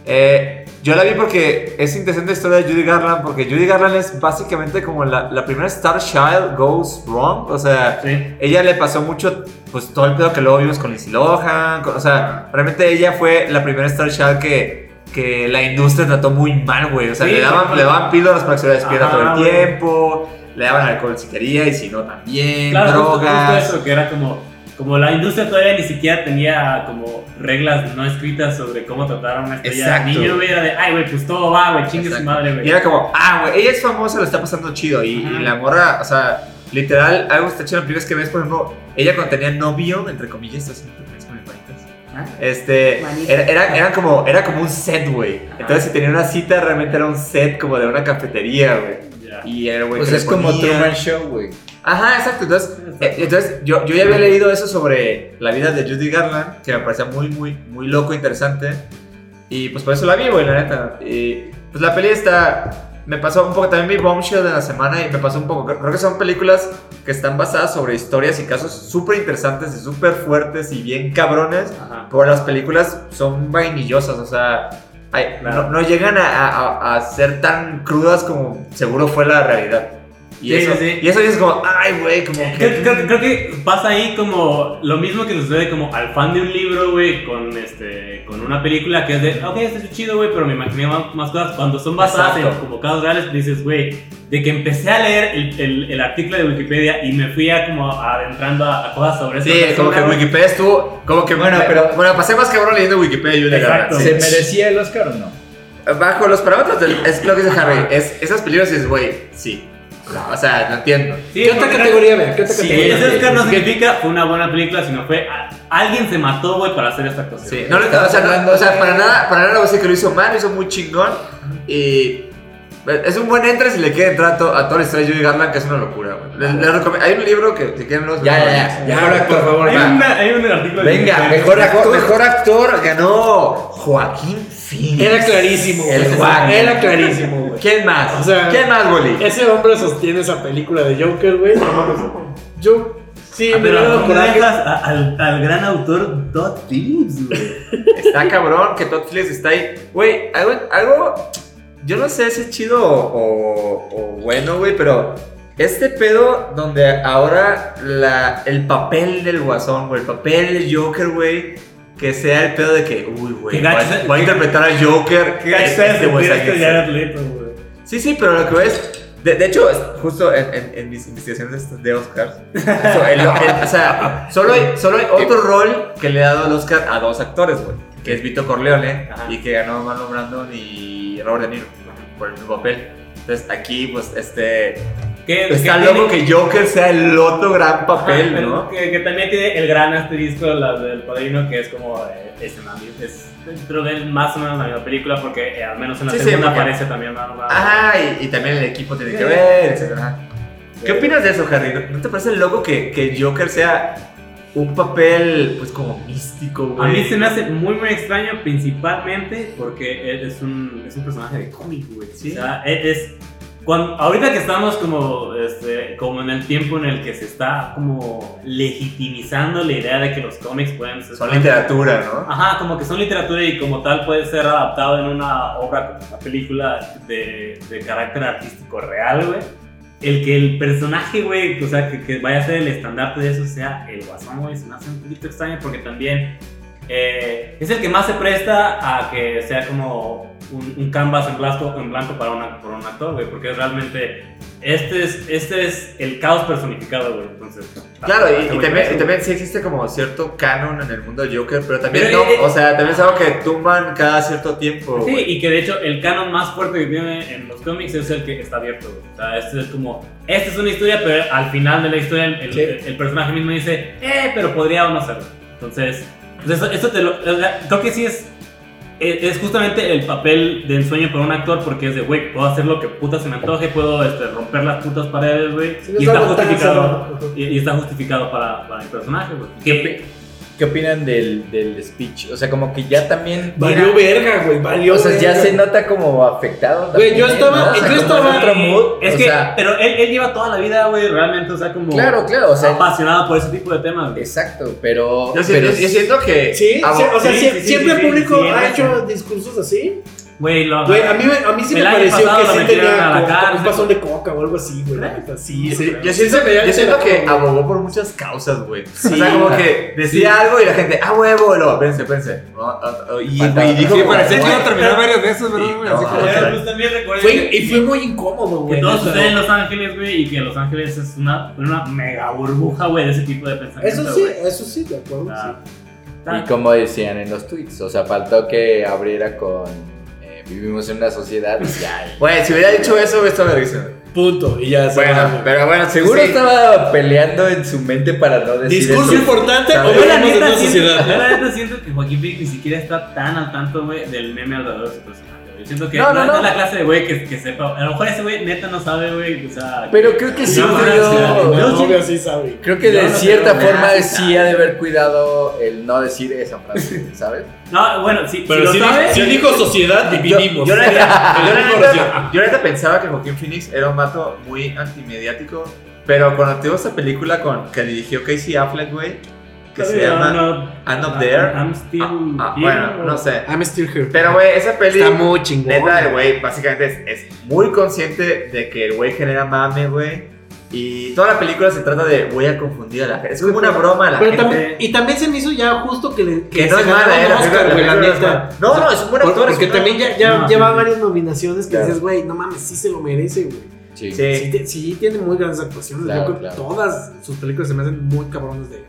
Eh, yo la vi porque es interesante la historia de Judy Garland, porque Judy Garland es básicamente como la, la primera Star Child goes wrong. O sea, Sí. ella le pasó mucho, pues todo el pedo que luego vimos con Lindsay Lohan. con- o sea, realmente ella fue la primera Star Child que, que la industria trató muy mal, güey. O sea, Sí, le, daban, le daban píldoras para que se despierta Ajá, todo el tiempo, le daban alcohol si quería y si no también, Claro, justo- justo drogas. eso, que era como, como la industria todavía ni siquiera tenía como reglas no escritas sobre cómo tratar a una estrella Exacto. niño, güey, era de, ay, güey, pues todo va, güey, chingue su Exacto. madre, güey. Y era como, ah, güey, ella es famosa, lo está pasando chido. Y, y la morra, o sea, literal, algo está chido en las películas que ves, por ejemplo, ella cuando tenía novio, entre comillas, así, es Este, era, era, era como, era como un set, güey. Entonces, si tenía una cita, realmente era un set como de una cafetería, güey. Y era, güey. Pues es como Truman Show, güey. Ajá, exacto. Entonces, eh, entonces yo, yo ya había leído eso sobre la vida de Judy Garland, que me parecía muy, muy, muy loco, interesante. Y pues por eso la vi, güey, la neta. Y pues la peli está. Me pasó un poco, también vi Bombshell de la semana y me pasó un poco. Creo que son películas que están basadas sobre historias y casos súper interesantes y súper fuertes y bien cabrones. Ajá. Pero las películas son vainillosas, o sea, Claro. no, no llegan a, a- a ser tan crudas como seguro fue la realidad. Y, Sí, eso, sí, y eso es como, ay, güey, como que... Creo, creo- creo que pasa ahí como lo mismo que sucede como al fan de un libro, güey, con este con una película que es de, ok, esto es chido, güey, pero me imaginé más, más cosas. Cuando son basadas Exacto. en como casos reales, dices, güey, de que empecé a leer el, el, el artículo de Wikipedia y me fui a como adentrando a, a cosas sobre Sí, esta como que persona, güey. Wikipedia estuvo. Como que bueno, pero. Bueno, pasé más cabrón leyendo Wikipedia y una Exacto. ¿Se merecía el Oscar o no? Bajo los parámetros del. Es lo que dice Harry. Es, esas películas dices, güey, sí. O sea, lo entiendo. Sí, ¿Qué otra categoría, ve? ¿Qué otra Sí, categoría? Ese Oscar no significa fue una buena película, sino fue a- alguien se mató, güey, para hacer esta actuación. Sí, no, no, o sea, no, o sea, para nada, para nada decir que lo hizo mal, lo hizo muy chingón. Y es un buen entre si le queda entrar a, to- a toda la historia de Judy Garland, que es una locura, güey. Les, les recomiendo- hay un libro que si quieren los Ya, ya, ya. Ya, Mejor actor, por favor, Hay, una- hay un artículo de Venga. Mejor actor, mejor actor ganó Joaquín Phoenix. Era clarísimo, güey. El Juan. Era clarísimo, güey. ¿Quién más? O sea, ¿Quién más, Boli? Ese hombre sostiene esa película de Joker, güey. No. Yo, sí, Ah, pero da ¿dónde coraje. dejas a- al, al gran autor Todd Phillips, güey? Está cabrón que Todd Phillips está ahí. Güey, algo, algo. Yo no sé si es chido o, o bueno, güey, pero. Este pedo donde ahora la, el papel del guasón, güey, el papel del Joker, güey, que sea el pedo de que, uy, güey, gacho a- interpretar al Joker. Qué gacho este es güey. Sí, sí, pero lo que ves. De, de hecho, justo en, en- en mis investigaciones de Oscars, eso, el- el- o sea, solo hay, solo hay otro rol que le ha dado el Oscar a dos actores, güey, que es Vito Corleone Ajá. y que ganó Marlon Brandon y Robert De Niro por el mismo papel. Entonces aquí, pues, este. Que, Está que loco tiene- que Joker sea el otro gran papel, Ajá, ¿no? Que, que también tiene el gran asterisco la del padrino, que es como. eh, es, es dentro de más o menos la misma película, porque eh, al menos en la Sí, segunda aparece también Brando. Ajá, y, y también el equipo tiene que ver, etc. ¿Qué opinas de eso, Harry? ¿No- ¿No te parece loco que, que Joker sea un papel, pues, como místico, A güey? mí se me hace muy muy extraño, principalmente porque es un, es un personaje de cómic, güey. Sí. O sea, es. es- cuando, ahorita que estamos como, este, como en el tiempo en el que se está como legitimizando la idea de que los cómics pueden ser. Son literatura, ¿no? Ajá, como que son literatura y como tal puede ser adaptado en una obra, una película de, de carácter artístico real, güey. El que el personaje, güey, o sea, que, que vaya a ser el estandarte de eso sea el guasón, güey, se me hace un poquito extraño porque también eh, es el que más se presta a que sea como un, un canvas en blanco, en blanco para, una, para un actor, güey, porque realmente, este es, este es el caos personificado, güey, entonces. Claro, y, y también, y también sí existe como cierto canon en el mundo de Joker, pero también Pero, no, eh, o sea, también es algo que tumban cada cierto tiempo. Sí, y que de hecho el canon más fuerte que tiene en los cómics es el que está abierto. güey. O sea, este es como, esta es una historia, pero al final de la historia el, el- Sí. el personaje mismo dice, eh, pero podría o no serlo. Entonces, pues eso, esto te lo, o sea, creo que sí es, es, es justamente el papel de ensueño para un actor porque es de, güey, puedo hacer lo que puta se me antoje, puedo este, romper las putas paredes, güey, Sí, y está justificado. y está justificado para, para el personaje, güey. ¿Qué, opinan del, del speech? O sea, como que ya también. Valió verga, güey. Valió O sea, ya se nota como afectado. Güey, yo estaba- ¿no? O sea, yo estaba- otro mood. Es o que, sea, pero él, él lleva toda la vida, güey, realmente, o sea, como claro, claro. O sea, apasionado por ese tipo de temas. güey. exacto, pero. Yo, pero siento, yo siento que. Sí, sí, o sea, sí, sie- sí, sí, siempre sí, el público sí, ha sí. hecho discursos así. Güey, lo Güey, a mí, a mí sí me pareció que lo sí tenía como, un pasón de coca o algo así, güey. Sí, Sí, sí. Yo siento, se veía yo que siento que abogó por muchas causas, güey. Sí. o sea, como que decía algo y la gente, ah, huevo, luego, pense, pense. No, ah, ah, Y, Falta y otra. dijo, Sí, como, parecía que que- que, y fue muy incómodo, que güey. todo neta. sucede en Los Ángeles, güey, y que Los Ángeles es una, una mega burbuja, güey, de ese tipo de pensamiento. Eso sí, eso sí, de acuerdo. Ah, está- Y como decían en los tweets, o sea, faltó que abriera con. Vivimos en una sociedad. ya. Güey, si hubiera dicho eso, me risa. Punto. Y ya se Bueno, va, pero bueno, Seguro sí. estaba peleando en su mente para no decir Discurso eso. importante o Yo la vivimos en neta una siento, yo sociedad. la neta siento que Joaquín Phoenix ni siquiera está tan al tanto, güey, del meme alrededor de su personaje. Güey. Yo siento que No, no, no, no. es la clase de güey que, que sepa. A lo mejor ese güey neta no sabe, güey, o sea. Pero creo que sí No, cuidó- no, no, Mi no, novia sí sabe. Creo que Yo de no cierta forma nada, sí ha de haber cuidado el no decir esa frase, ¿sabes? No, bueno, sí, Pero si sí, lo dijo- sabe. sí dijo sociedad, dividimos. Yo, yo, neta- yo neta pensaba que Joaquín Phoenix era un mato muy antimediático, pero cuando tuvo esta película con, que dirigió Casey Affleck, güey, que se llama no, I'm Up There. I'm still. Ah, here, bueno, no sé. I'm still here. Pero, güey, esa peli, Está muy chingón. neta, el güey básicamente es, es muy consciente de que el güey genera mame, güey. Y toda la película se trata de voy a confundir a la gente. Es como una broma a la Pero gente. también, y también se me hizo ya justo que, le, que no es mala, un eh, la Oscar, güey, la la no. No, no, es un buen actor. Porque también gran ya, ya No, lleva sí. varias nominaciones que Claro. dices, güey, no mames, sí se lo merece, güey. Sí. Sí. Sí, ti- sí tiene muy grandes actuaciones. Claro, Yo creo claro. que todas sus películas se me hacen muy cabrones de,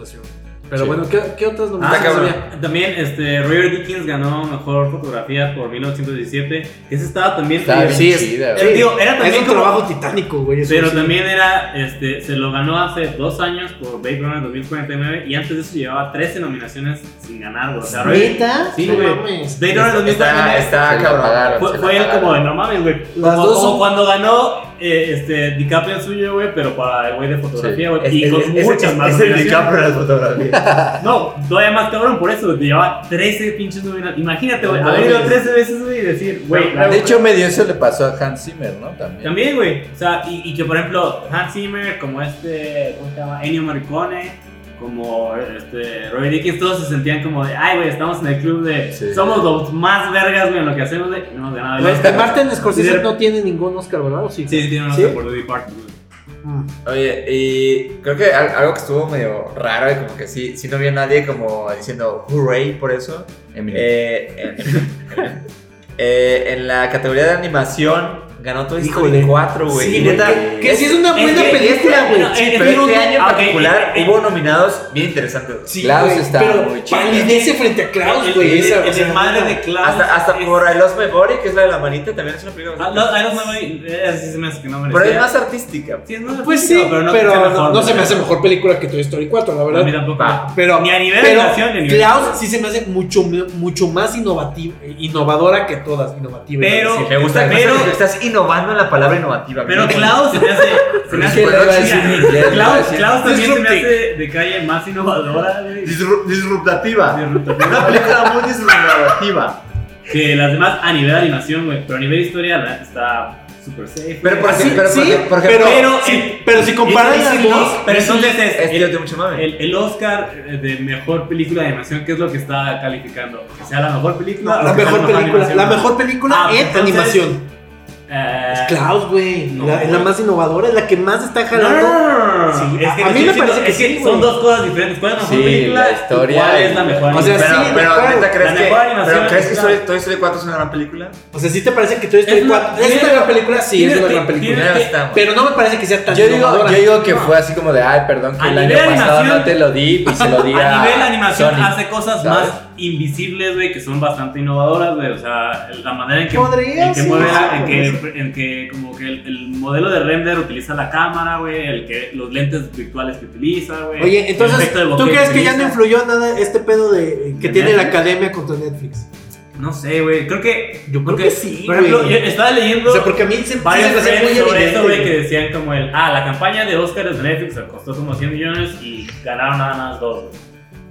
actuación. Pero Sí. bueno, ¿qué, qué otras Ah, nominaciones había? También este, Roger Dickens ganó mejor fotografía por 1917. Ese estaba también. Estaba eh, bien sí, es- chida, eh, güey. digo, era Es también un como- trabajo titánico, güey. Pero sí. también era, este, se lo ganó hace dos años por Blade Runner 2049 y antes de eso llevaba 13 nominaciones sin ganar, güey. O sea, Roger- ¿Neta? Sí, güey. Blade Runner Está, 2049 está la cabrón. fue, fue él como de no mames, güey. Como, como cuando ganó eh, este, DiCaprio el suyo, güey, pero para el güey de fotografía, güey. Y es- con es- muchas es- más es el. DiCaprio de las fotografías. No, todavía más cabrón por eso, te llevaba 13 pinches nominaciones. Imagínate, güey, No haber ido mames. 13 veces, güey, y decir, güey, De hecho, medio eso le pasó a Hans Zimmer, ¿no? También. También, güey. O sea, y, y que por ejemplo, Hans Zimmer, como este, ¿cómo se llama? Ennio Morricone, como este, Roy Dickens, todos se sentían como de, ay, güey, estamos en el club de, Sí. somos los más vergas, güey, en lo que hacemos, güey, no hemos ganado. el Este, Oscar. Martin Scorsese no tiene ningún Oscar, ¿verdad? ¿O sí? Sí, tiene un ¿Sí? Oscar por The Departed, güey. Mm. Oye, y creo que al- algo que estuvo medio raro y como que sí, sí no había nadie como diciendo hooray por eso. Eh, en, eh, en la categoría de animación ganó Toy Story Híjole. 4, güey. Sí, y neta, que, que sí es una buena película, güey. no, Sí, es- pero pero este año en particular eh, hubo nominados bien interesantes. Sí, Klaus está pero muy chido. palidece frente a Klaus, güey. el- esa, el- o sea, el madre no. de Klaus. Hasta, hasta es- por I Lost My Body, que es la de la manita, también es una película. Ah, no, I Lost My Body, eh, así se me hace que no pero es más artística. Sí, es más Pues sí, pero, no, mejor, no se me hace mejor película que Toy Story 4, la A mí verdad. tampoco. Pero, Ni a nivel pero de animación, ni a nivel Klaus sí se me hace mucho, mucho más innovativa, innovadora que todas. Innovativa. Pero-. Me gusta, Pero- estás innovando en la palabra innovativa. Pero Bien. Klaus se me hace. Se me hace en Klaus, también se me hace de calle más innovadora, güey. Disru- disruptativa. Disruptiva. Una película muy disruptiva. Que las demás a nivel animación, güey. Pero a nivel historia la está super safe. Pero güey. por Sí, ejemplo, sí, pero, ejemplo, pero- sí, pero si comparas las dos, Pero entonces es. el-. El, el Oscar de mejor película de animación, ¿qué es lo que está calificando? ¿Que sea la mejor película? No, la mejor película, la mejor película Ah, en entonces- animación. Eh, Es Klaus, güey. no, la- es la más innovadora, es la que más está jalando. no, no, no, no. Sí, Es a- que a te mí me parece que sí, Son dos cosas diferentes. ¿Cuál es la mejor Sí, película? la historia ¿Cuál es la mejor O sea, pero, sí, pero ¿crees La que, mejor animación pero ¿crees es que. Toy, Story 4 es una gran película? O sea, ¿sí te parece que Toy Story Es una- 4 es una gran película? Sí, es una gran película. Pero no me parece que sea tan Yo digo, yo digo que fue así como de, ay, perdón, que el año pasado animación- no te lo di y se lo di a, A nivel animación hace cosas más invisibles, güey, que son bastante innovadoras, güey. O sea, la manera en que, en que sí, mueve, en, que, en que como que el, el modelo de render utiliza la cámara, güey, el que los lentes virtuales que utiliza, güey. Oye, entonces, ¿tú crees que ya no influyó nada este pedo de que ¿De tiene la academia contra Netflix? No sé, güey. Creo que. Yo creo que sí, Por ejemplo, yo estaba leyendo. O sea, porque a mí se, sí varios se me hace muy threads sobre eso, güey, que decían como el, ah, la campaña de Oscars de Netflix costó como 100 millones y ganaron nada más dos, güey.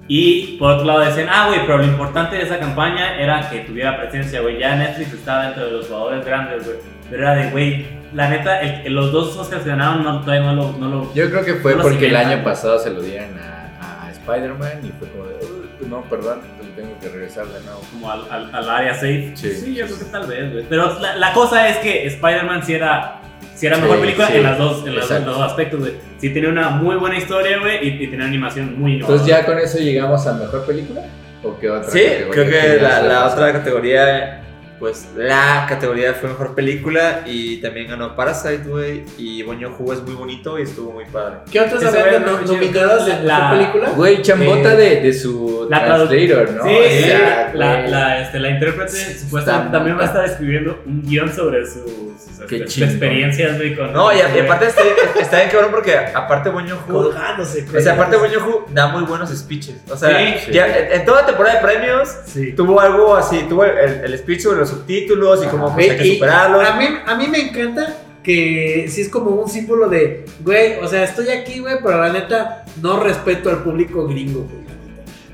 Y por otro lado decían, ah, güey, pero lo importante de esa campaña era que tuviera presencia, güey. Ya Netflix estaba dentro de los jugadores grandes, güey. Pero era de, güey, la neta, el- el- los dos Oscars que ganaron no, todavía no lo, no lo Yo creo que fue No porque el año pasado se lo dieron a, a Spider-Man y fue como de, "Uy, no, perdón, tengo que regresar de nuevo. como al, al, al área safe. Sí. yo creo que tal vez, güey. Pero la, la cosa es que Spider-Man sí era, sí era mejor Sí, película sí. en, las dos, en los dos aspectos, güey. Sí tenía una muy buena historia, güey, y, y tenía animación muy innovadora. Entonces ya con eso llegamos a mejor película o qué otra Sí, categoría creo que la, otra categoría, pues la categoría fue mejor película y también ganó Parasite, güey. Y Boño es muy bonito y estuvo muy padre. ¿Qué otras habían nominadas de la- película? Güey, chambota Eh, de, de su la translator, ¿no? Sí, sí, la, la, este, la intérprete supuestamente también va a estar escribiendo un guion sobre sus, sus, este, experiencias, güey, con... No, y, y güey. aparte está, está bien cabrón porque aparte Boño Colgándose, O sea, aparte Boño da muy buenos speeches. O sea, Sí, ya en, en toda temporada de premios Sí. tuvo algo así, tuvo el, el speech sobre los subtítulos y cómo pues, hay que superarlos. A mí, a mí me encanta que sí es como un símbolo de, güey, o sea, estoy aquí, güey, pero la neta no respeto al público gringo, güey.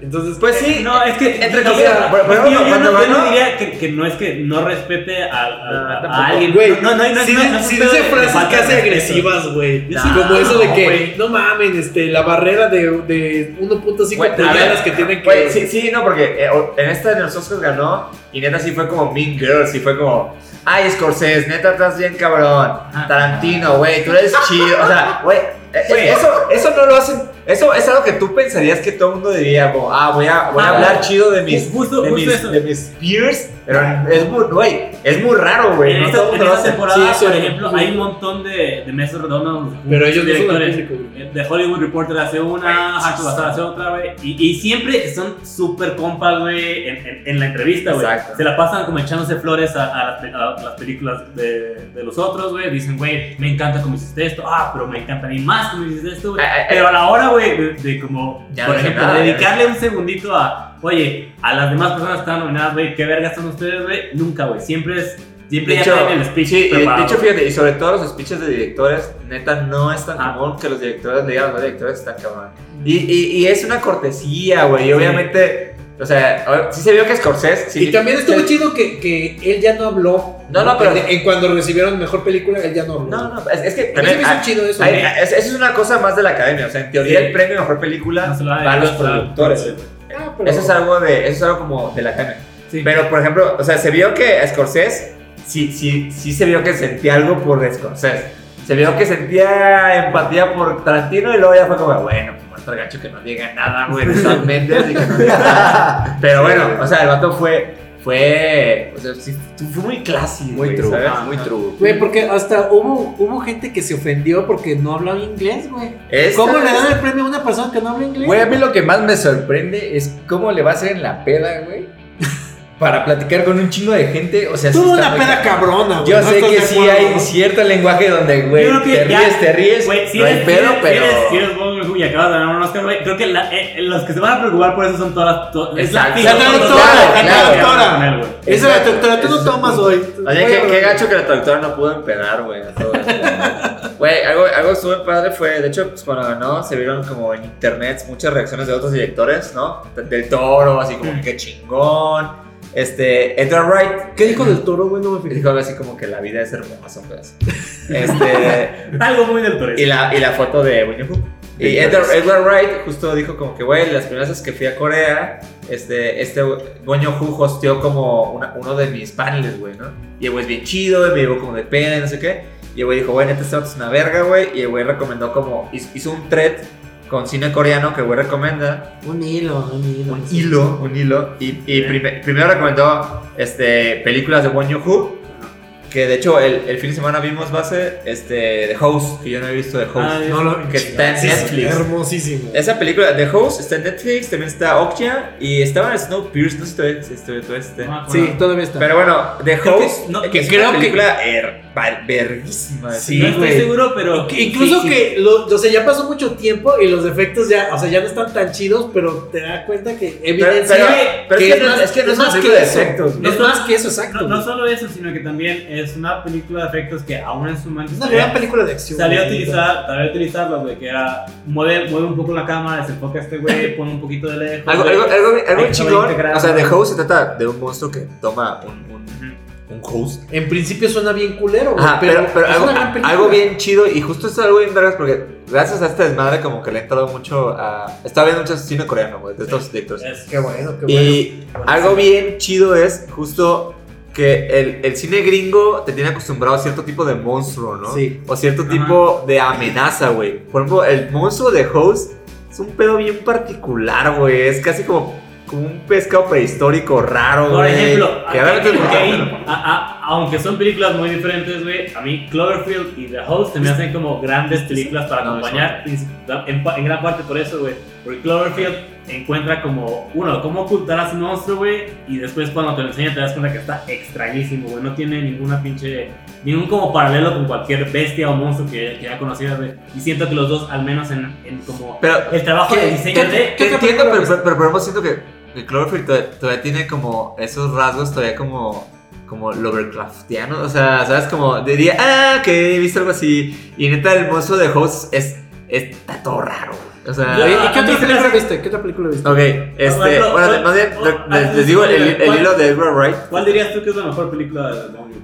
Entonces, Pues sí, No, es que. Entre no, comillas, yo, no, diría que, que no es que no respete a, a- a- a tampoco. alguien. Güey, no, no, no, no, si, no, si dice frases casi agresivas, güey. Como eso de que, güey. no mamen, este, la barrera de, de 1.5 Güey, a pulgadas ver, que tienen que... Güey, sí, sí, no, porque eh, en esta de los Oscars ganó y neta sí fue como Mean Girls y fue como, ay, Scorsese, neta estás bien cabrón. Tarantino, güey, tú eres chido. O sea, güey, eh, Güey. eso, eso no lo hacen Eso es algo que tú pensarías que todo el mundo diría, como, ah, voy a, voy a Ah, hablar chido de mis, justo- de, mis, de mis peers, pero es muy, güey, es muy raro, güey. En No esta, en esta hace. temporada, Sí, por sí. ejemplo, hay un montón de, de mesas redondas. Pero ellos no son el directores. The Hollywood Reporter hace una, Hacho Bazar hace otra, güey. Y, y siempre son súper compas, güey, en, en- en la entrevista, güey. Exacto. Se la pasan como echándose flores a, a las, a las películas de, de los otros, güey. Dicen, güey, me encanta cómo hiciste esto. Ah, pero me encanta a mí más cómo hiciste esto, güey. Pero a la hora, güey, de, de como, Ya por no ejemplo, nada, ya dedicarle un segundito a, oye, a las demás personas que están nominadas, güey, ¿qué vergas son ustedes, güey? Nunca, güey. Siempre es, siempre De ya hecho, el speech sí, y de, de preparado. hecho, fíjate, y sobre todo los speeches de directores, neta, no es tan Ah. común que los directores le digan a los directores está cabrón. Y, y, y es una cortesía, güey, y obviamente, o sea, sí se vio que Scorsese... sí- Y también estuvo sí- chido que, que él ya no habló. No, no, pero- En, en cuando recibieron mejor película, él ya no habló. No, no, es, es que A mí se también... me hizo ah, chido eso. hay- güey. es- Eso es una cosa más de la academia, o sea, en teoría Sí. el premio a mejor película No va a los productores. Pero- Eso es algo de, eso es algo como de la academia. Sí. Pero, por ejemplo, o sea, se vio que Scorsese sí, sí, sí se vio que sentía algo por Scorsese. Se vio que sentía empatía por Tarantino y luego ya fue como, bueno, pues muerto el gacho que no diga nada, güey, Mendes y que no diga nada. Pero bueno, o sea, el vato fue, fue, o sea, sí, fue muy clásico, Muy güey, true, ¿sabes? muy true. Güey, porque hasta hubo, hubo gente que se ofendió porque no hablaba inglés, güey. Esta ¿Cómo le dan el premio a una persona que no habla inglés? Güey, a mí lo que más me sorprende es cómo le va a hacer en la peda, güey. Para platicar con un chingo de gente. O sea, sí Tuvo una peda cabrona, güey. Yo ¿no sé que sí acuerdo, hay no? cierto lenguaje donde, güey, te ya- ríes, te ríes. Güey, si no hay eres, pedo, si eres, pero. si eres, si eres y acabas de ganar un Oscar, güey, creo que la- eh, los que se van a preocupar por eso son todas las... to- es La todos traductora, la traductora. Esa es la traductora, tú no tomas hoy. Oye, qué, qué gacho que la traductora no pudo empedar, güey. a todo esto. Güey, algo, algo estuvo padre fue, de hecho, pues cuando ganó, se vieron como en internet muchas reacciones de otros directores, ¿no? Del toro, así como que chingón. Este, Edgar Wright. ¿Qué dijo del toro, güey? No me fijé. Dijo algo así como que la vida es hermosa, pues. Este, Algo muy del Torres. y la, y la foto de Winnie. Y Edgar, Edgar Wright justo dijo como que, güey, las primeras veces que fui a Corea, este, este Goño Hu hosteó como una- uno de mis paneles, güey, ¿no? Y el güey es bien chido, y me llevó como de pena y no sé qué. Y el güey dijo, güey, neta, este es una verga, güey. Y el güey recomendó como, hizo, hizo un thread con cine coreano que güey recomienda. Un hilo, un hilo. Un hilo, un hilo. Y, y prime- primero recomendó este, películas de Won Hu que de hecho el, el fin de semana vimos base este, The Host, que yo no he visto The Host. Ah, No lo que está en Netflix. Hermosísimo. Esa película, The Host, está en Netflix, también está Okja y estaba en Snowpiercer, no sé si todavía acuerdo. Sí, todavía está. Pero bueno, The Creo que- Host, no, que que es creo una que- película verguísima. Sí, no estoy seguro, pero... Que incluso sí, sí. que, lo- o sea, ya pasó mucho tiempo y los efectos ya, o sea, ya no están tan chidos, pero te das cuenta que evidencia pero- pero que es, que no, es que no es una más de eso. efectos. No es más que eso, exacto. No, solo eso, sino que también es una película de efectos que aún en su momento es una salió- gran película de acción. salió a utilizar, salió a utilizarlo, güey, que era mueve, mueve un poco la cámara, desenfoca a este güey, pone un poquito de lejos. Algo, algo, algo, algo chingón. O sea. The Host se trata de un monstruo que toma un, un, un host. En principio suena bien culero, güey, Ajá, pero, pero es algo, una gran película. algo bien chido y justo es algo bien vergas porque gracias a este desmadre como que le he entrado mucho a... Estaba viendo mucho cine coreano, güey, de estos directores. Es- Qué bueno, qué bueno. Y algo bien chido es justo que el, el cine gringo te tiene acostumbrado a cierto tipo de monstruo, ¿no? Sí. O cierto Ajá. tipo de amenaza, güey. Por ejemplo, el monstruo de Host es un pedo bien particular, güey. Es casi como, como un pescado prehistórico raro, Por güey. ejemplo, que a- realmente es pero- a- a- aunque son películas muy diferentes, güey, a mí Cloverfield y The Host se me hacen como grandes películas para No, acompañar, en, en gran parte por eso, güey. Porque Cloverfield encuentra como, uno, cómo ocultar a su monstruo, güey, y después cuando te lo enseña te das cuenta que está extrañísimo, güey. No tiene ninguna pinche, ningún como paralelo con cualquier bestia o monstruo que, que ya conocidas, güey. Y siento que los dos, al menos en, en como Pero el trabajo ¿Qué- de diseño qué- de... Te ¿Qué otra entiendo, pero, pero, pero, por ejemplo, siento que, que Cloverfield todavía, todavía tiene como esos rasgos todavía como como Lovecraftiano, o sea, sabes como diría, ah, que he visto algo así y neta el monstruo de Host es está todo raro, güey. O sea, Oye, ¿Y qué otra película viste? ¿Qué otra película viste? ok, este, pero- bueno, pero- más bien, oh, les- ah, les digo el, el ¿cuál- hilo de Edward Wright, ¿Cuál dirías tú que es la mejor película de Downey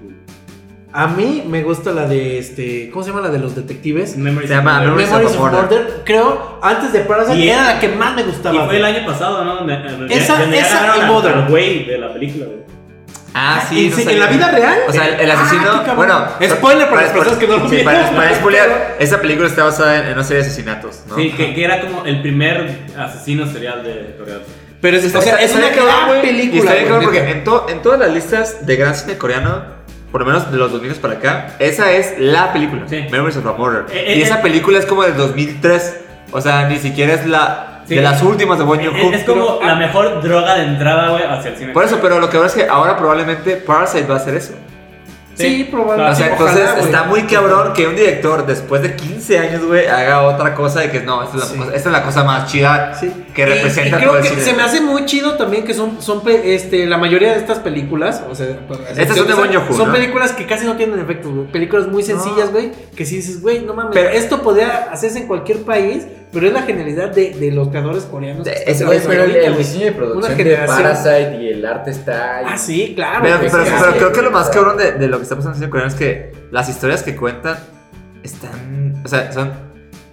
A mí me gusta la de este, ¿cómo se llama la de los detectives? Memories Se llama of Murder. Memories Memories of of Murder. Murder. Creo, antes de Parasite Y- era la que más me gustaba. Y fue el año pasado, ¿no? Donde, donde Esa- esa y Mother. güey de la película, güey. Ah, sí. ¿En, no la vida real? O sea, el, el Ah, asesino. qué cabrón. bueno, Spoiler para las personas que no lo sí, vieron. Para, para spoilear, esa película está basada en, en una serie de asesinatos, ¿no? Sí, que, que era como el primer asesino serial de Corea del Sur. Pero es, o sea, Está- es una gran película. Y está bien cabrón porque en, to- en todas las listas de gran cine coreano, por lo menos de los 2000 para acá, esa es la película. Sí. Memories of a Murder. Eh, y eh, esa eh. película es como del 2003. O sea, ni siquiera es la Sí. de las últimas de Bong Joon-ho. Es, es como pero- la mejor droga de entrada, güey, hacia el cine. Por eso, pero lo que veo es que ahora probablemente Parasite va a hacer eso. Sí, probablemente. O sea, entonces está muy cabrón que un director después de 15 años, güey, haga otra cosa de que no, esta es la, Sí. cosa, esta es la cosa más chida Sí. que Y- representa y creo todo el que cine. se me hace muy chido también que son, son este, la mayoría de estas películas, o sea, Estas son de son ¿no? películas que casi no tienen efectos, güey. Películas muy sencillas, güey, que si dices, güey, no mames, Pero- esto podría hacerse en cualquier país, pero es la genialidad de, de los creadores coreanos. De- ese Güey, pero el, el diseño de Una producción de. Parasite y el arte está. ahí. Ah, sí, claro. Pero, pero- pero creo que lo más cabrón de, de lo que está pasando en el cine coreano es que las historias que cuentan están. O sea, son,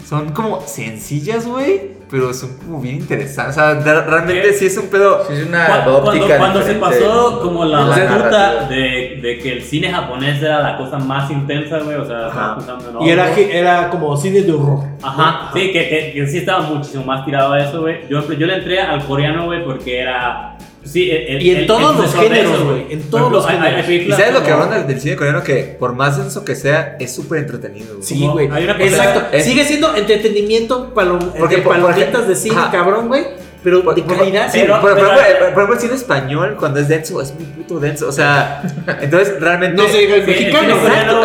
son como sencillas, güey. Pero son como bien interesantes. O sea, realmente ¿Qué? sí es un pedo. Sí, es una Cuando, óptica cuando, cuando se pasó como la narrativa. de, de que el cine japonés era la cosa más intensa, güey, o sea, estaba pensando en Y era, era como cine de horror. Ajá, sí, que, que, que sí estaba muchísimo más tirado a eso, güey. Yo, yo le entré al coreano, güey, porque era... Sí, el, Y en el- todos el los géneros, güey, en todos los hay- hay géneros. Y sabes lo que hablan del, del cine coreano que por más denso que sea, es súper entretenido. güey. Sí, güey. hay una cosa- Exacto. es- Sigue siendo entretenimiento palom Porque, de por- palomitas de cine, Ajá. cabrón, güey. Pero Por- de por- calidad. Sí, pero- por, por pero- ejemplo, eh, por ejemplo, el cine español, cuando es denso, es muy puto denso. O sea, entonces realmente. No se diga el mexicano.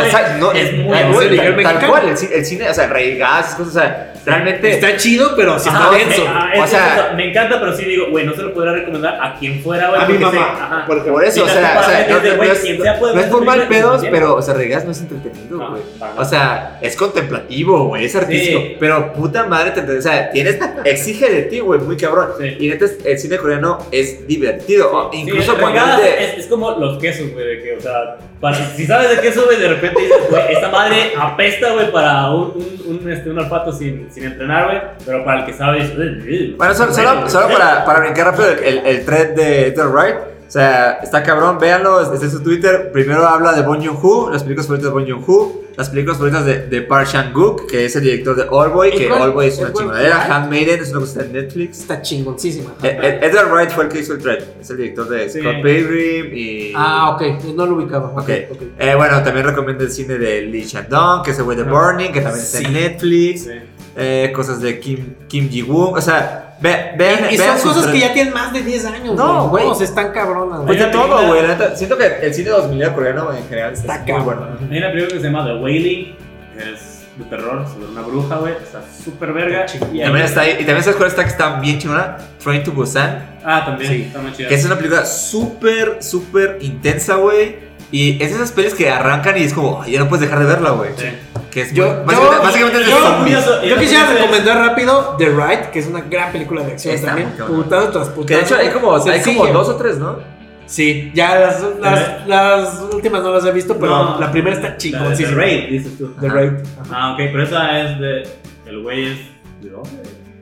Exacto, no, es muy tal, El tal mexicano. cual, el, cine- el cine, o sea, reigas, cosas, o sea, realmente. Está chido, pero sí está denso. me- O sea- es- me encanta, pero sí digo, güey, no se lo podría recomendar a quien fuera, güey. A mi mamá, por ejemplo. Por eso, o sea, o sea, no, es, no es ver por mal películas, pedos, pero, o sea, Regas no es entretenido, güey. O sea, es contemplativo, güey, es artístico. Sí. Pero puta madre, te, o sea, tienes, exige de ti, güey, muy cabrón. Sí. Y neta, el cine coreano es divertido. o Sí, incluso sí, cuando regadas es de. es, es como los quesos, güey, de que, o sea, para- si sabes de queso, güey, de repente dices, güey, esta madre apesta, güey, para un, un, un, este, un olfato sin, sin entrenar, güey, pero para el que sabe, dices, "Ugh, ugh". Bueno, solo, solo, solo para, para brincar rápido el, el, thread de Edgar Wright. O sea, está cabrón, véanlo, está en su Twitter. Primero habla de Bong Joon-ho, las películas favoritas de Bong Joon-ho, las películas favoritas de, de Park Chan-wook, que es el director de Allboy, ¿Y que? Allboy es una chingadera. Handmaiden es una cosa de Netflix. Está chingoncísima. Eh, eh, Edgar Wright fue el que hizo el thread, es el director de Sí. Scott Pilgrim y... Ah, ok. No lo ubicaba. Ok. Eh, bueno, también recomiendo el cine de Lee Chandong, que es el güey de Burning, que también está en Netflix. Eh, cosas de Kim, Kim Ji-woon. O sea, ve, vean. Y, y son cosas que ya tienen más de 10 años, No, güey. No, se están cabronas, Pues güey. de todo, güey. la neta, Siento que el cine 2000 coreano en general Está muy cabrón. bueno. Hay una película que se llama The Wailing, que es de terror, sobre una bruja, güey, está súper verga. Y También está ahí. Y también sabes cuál está que está bien chingona. Train to Busan. Ah, también, Sí. está muy chida. Que es una película súper, súper intensa, güey. Y es esas pelis que arrancan y es como, "Ay, ya no puedes dejar de verla, güey. Sí. Que es Yo- muy- básicamente, yo- básicamente quisiera recomendar rápido The Ride, que es una gran película de acción Está también. Putazo tras putazo. Que de hecho hay como, hay como dos o tres, ¿no? Sí, ya las, las, las últimas no las he visto, pero No, la primera está chingoncísima. The Raid, dices tú. The. Raid. Ah, ok, pero esa es de. El güey es. ¿De dónde?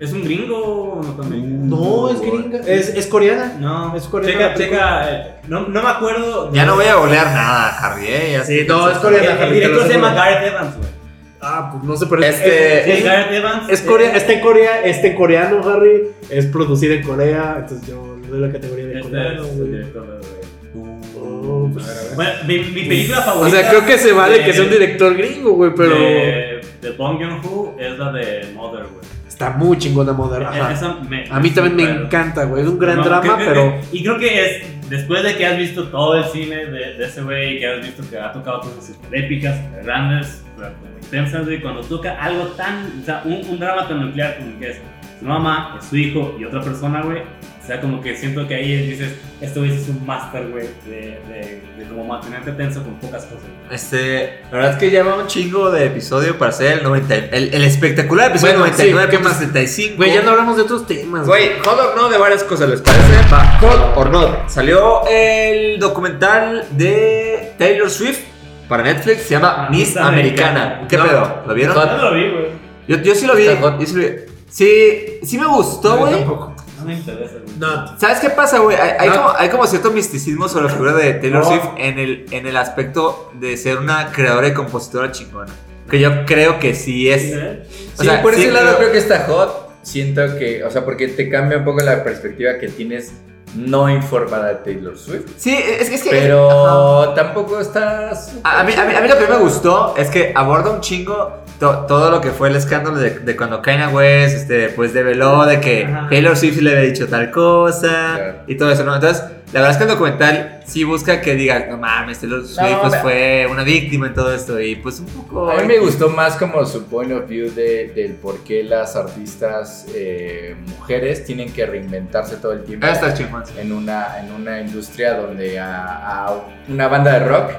¿Es un gringo o no también? No, es gringa. Es, es coreana. No, Es coreana Checa, checa. eh, No, no me acuerdo. Ya no voy a golear nada, Harry, ¿eh? Ya Sí, no, es coreana. el director se llama. Gareth Evans, güey. Ah, pues no sé, pero es, Este- es, Gareth Evans. es Corea, está en Corea, está en coreano, Harry. Es producida en Corea, entonces yo le doy la categoría de Este coreano, Bueno, mi, mi película O favorita. sea, creo que se vale de- que sea un director gringo, güey, pero De, de Bong Joon-ho es la de Mother, güey. Está muy chingona Mother. Ajá. Esa me- A mí también me encanta, güey. Es un gran No, drama, que- pero Y creo que es después de que has visto todo el cine de, de ese güey y que has visto que ha tocado cosas super épicas, super grandes, intensas, güey, cuando toca algo tan. O sea, un, un drama tan nuclear como que es su mamá, es su hijo y otra persona, güey. O sea, como que siento que ahí dices, este güey es un máster, güey, de, de, de como mantenerte tenso con pocas cosas. Este, la verdad es que lleva un chingo de episodio para ser el 90, el, el espectacular episodio Bueno, sí, 99 ¿qué más más? 75. güey, ya no hablamos de otros temas. Güey, Hot or Not de varias cosas, ¿les parece? Va, Hot or Not. Salió el documental de Taylor Swift para Netflix, se llama Ah, Miss Americana. Americana. ¿Qué No. pedo? ¿Lo vieron? Yo no lo vi, güey. Yo, yo sí lo vi. Yo sí, lo vi. sí, sí me gustó, No, güey. tampoco. No me interesa. No, ¿Sabes qué pasa, güey? Hay, como, hay como cierto misticismo sobre la figura de Taylor No. Swift en el, en el aspecto de ser una creadora y compositora chingona. Que yo creo que sí es. ¿Eh? O Sí, sea, por sí, ese lado creo que está hot. Siento que, o sea, porque te cambia un poco la perspectiva que tienes no informada de Taylor Swift. Sí, es, es que. Pero tampoco estás. A a mí, a, mí, a mí lo que me gustó es que aborda un chingo to- todo lo que fue el escándalo de, de cuando Kanye West este, pues develó de que Ajá. Taylor Swift le había dicho tal cosa Claro. y todo eso, ¿no? Entonces, la verdad es que el documental sí busca que digas, no mames, Taylor Swift No, pues, me- fue una víctima en todo esto y pues un poco... A mí me gustó más como su point of view de, del por qué las artistas eh, mujeres tienen que reinventarse todo el tiempo Ah, en una, en una industria donde a, a una banda de rock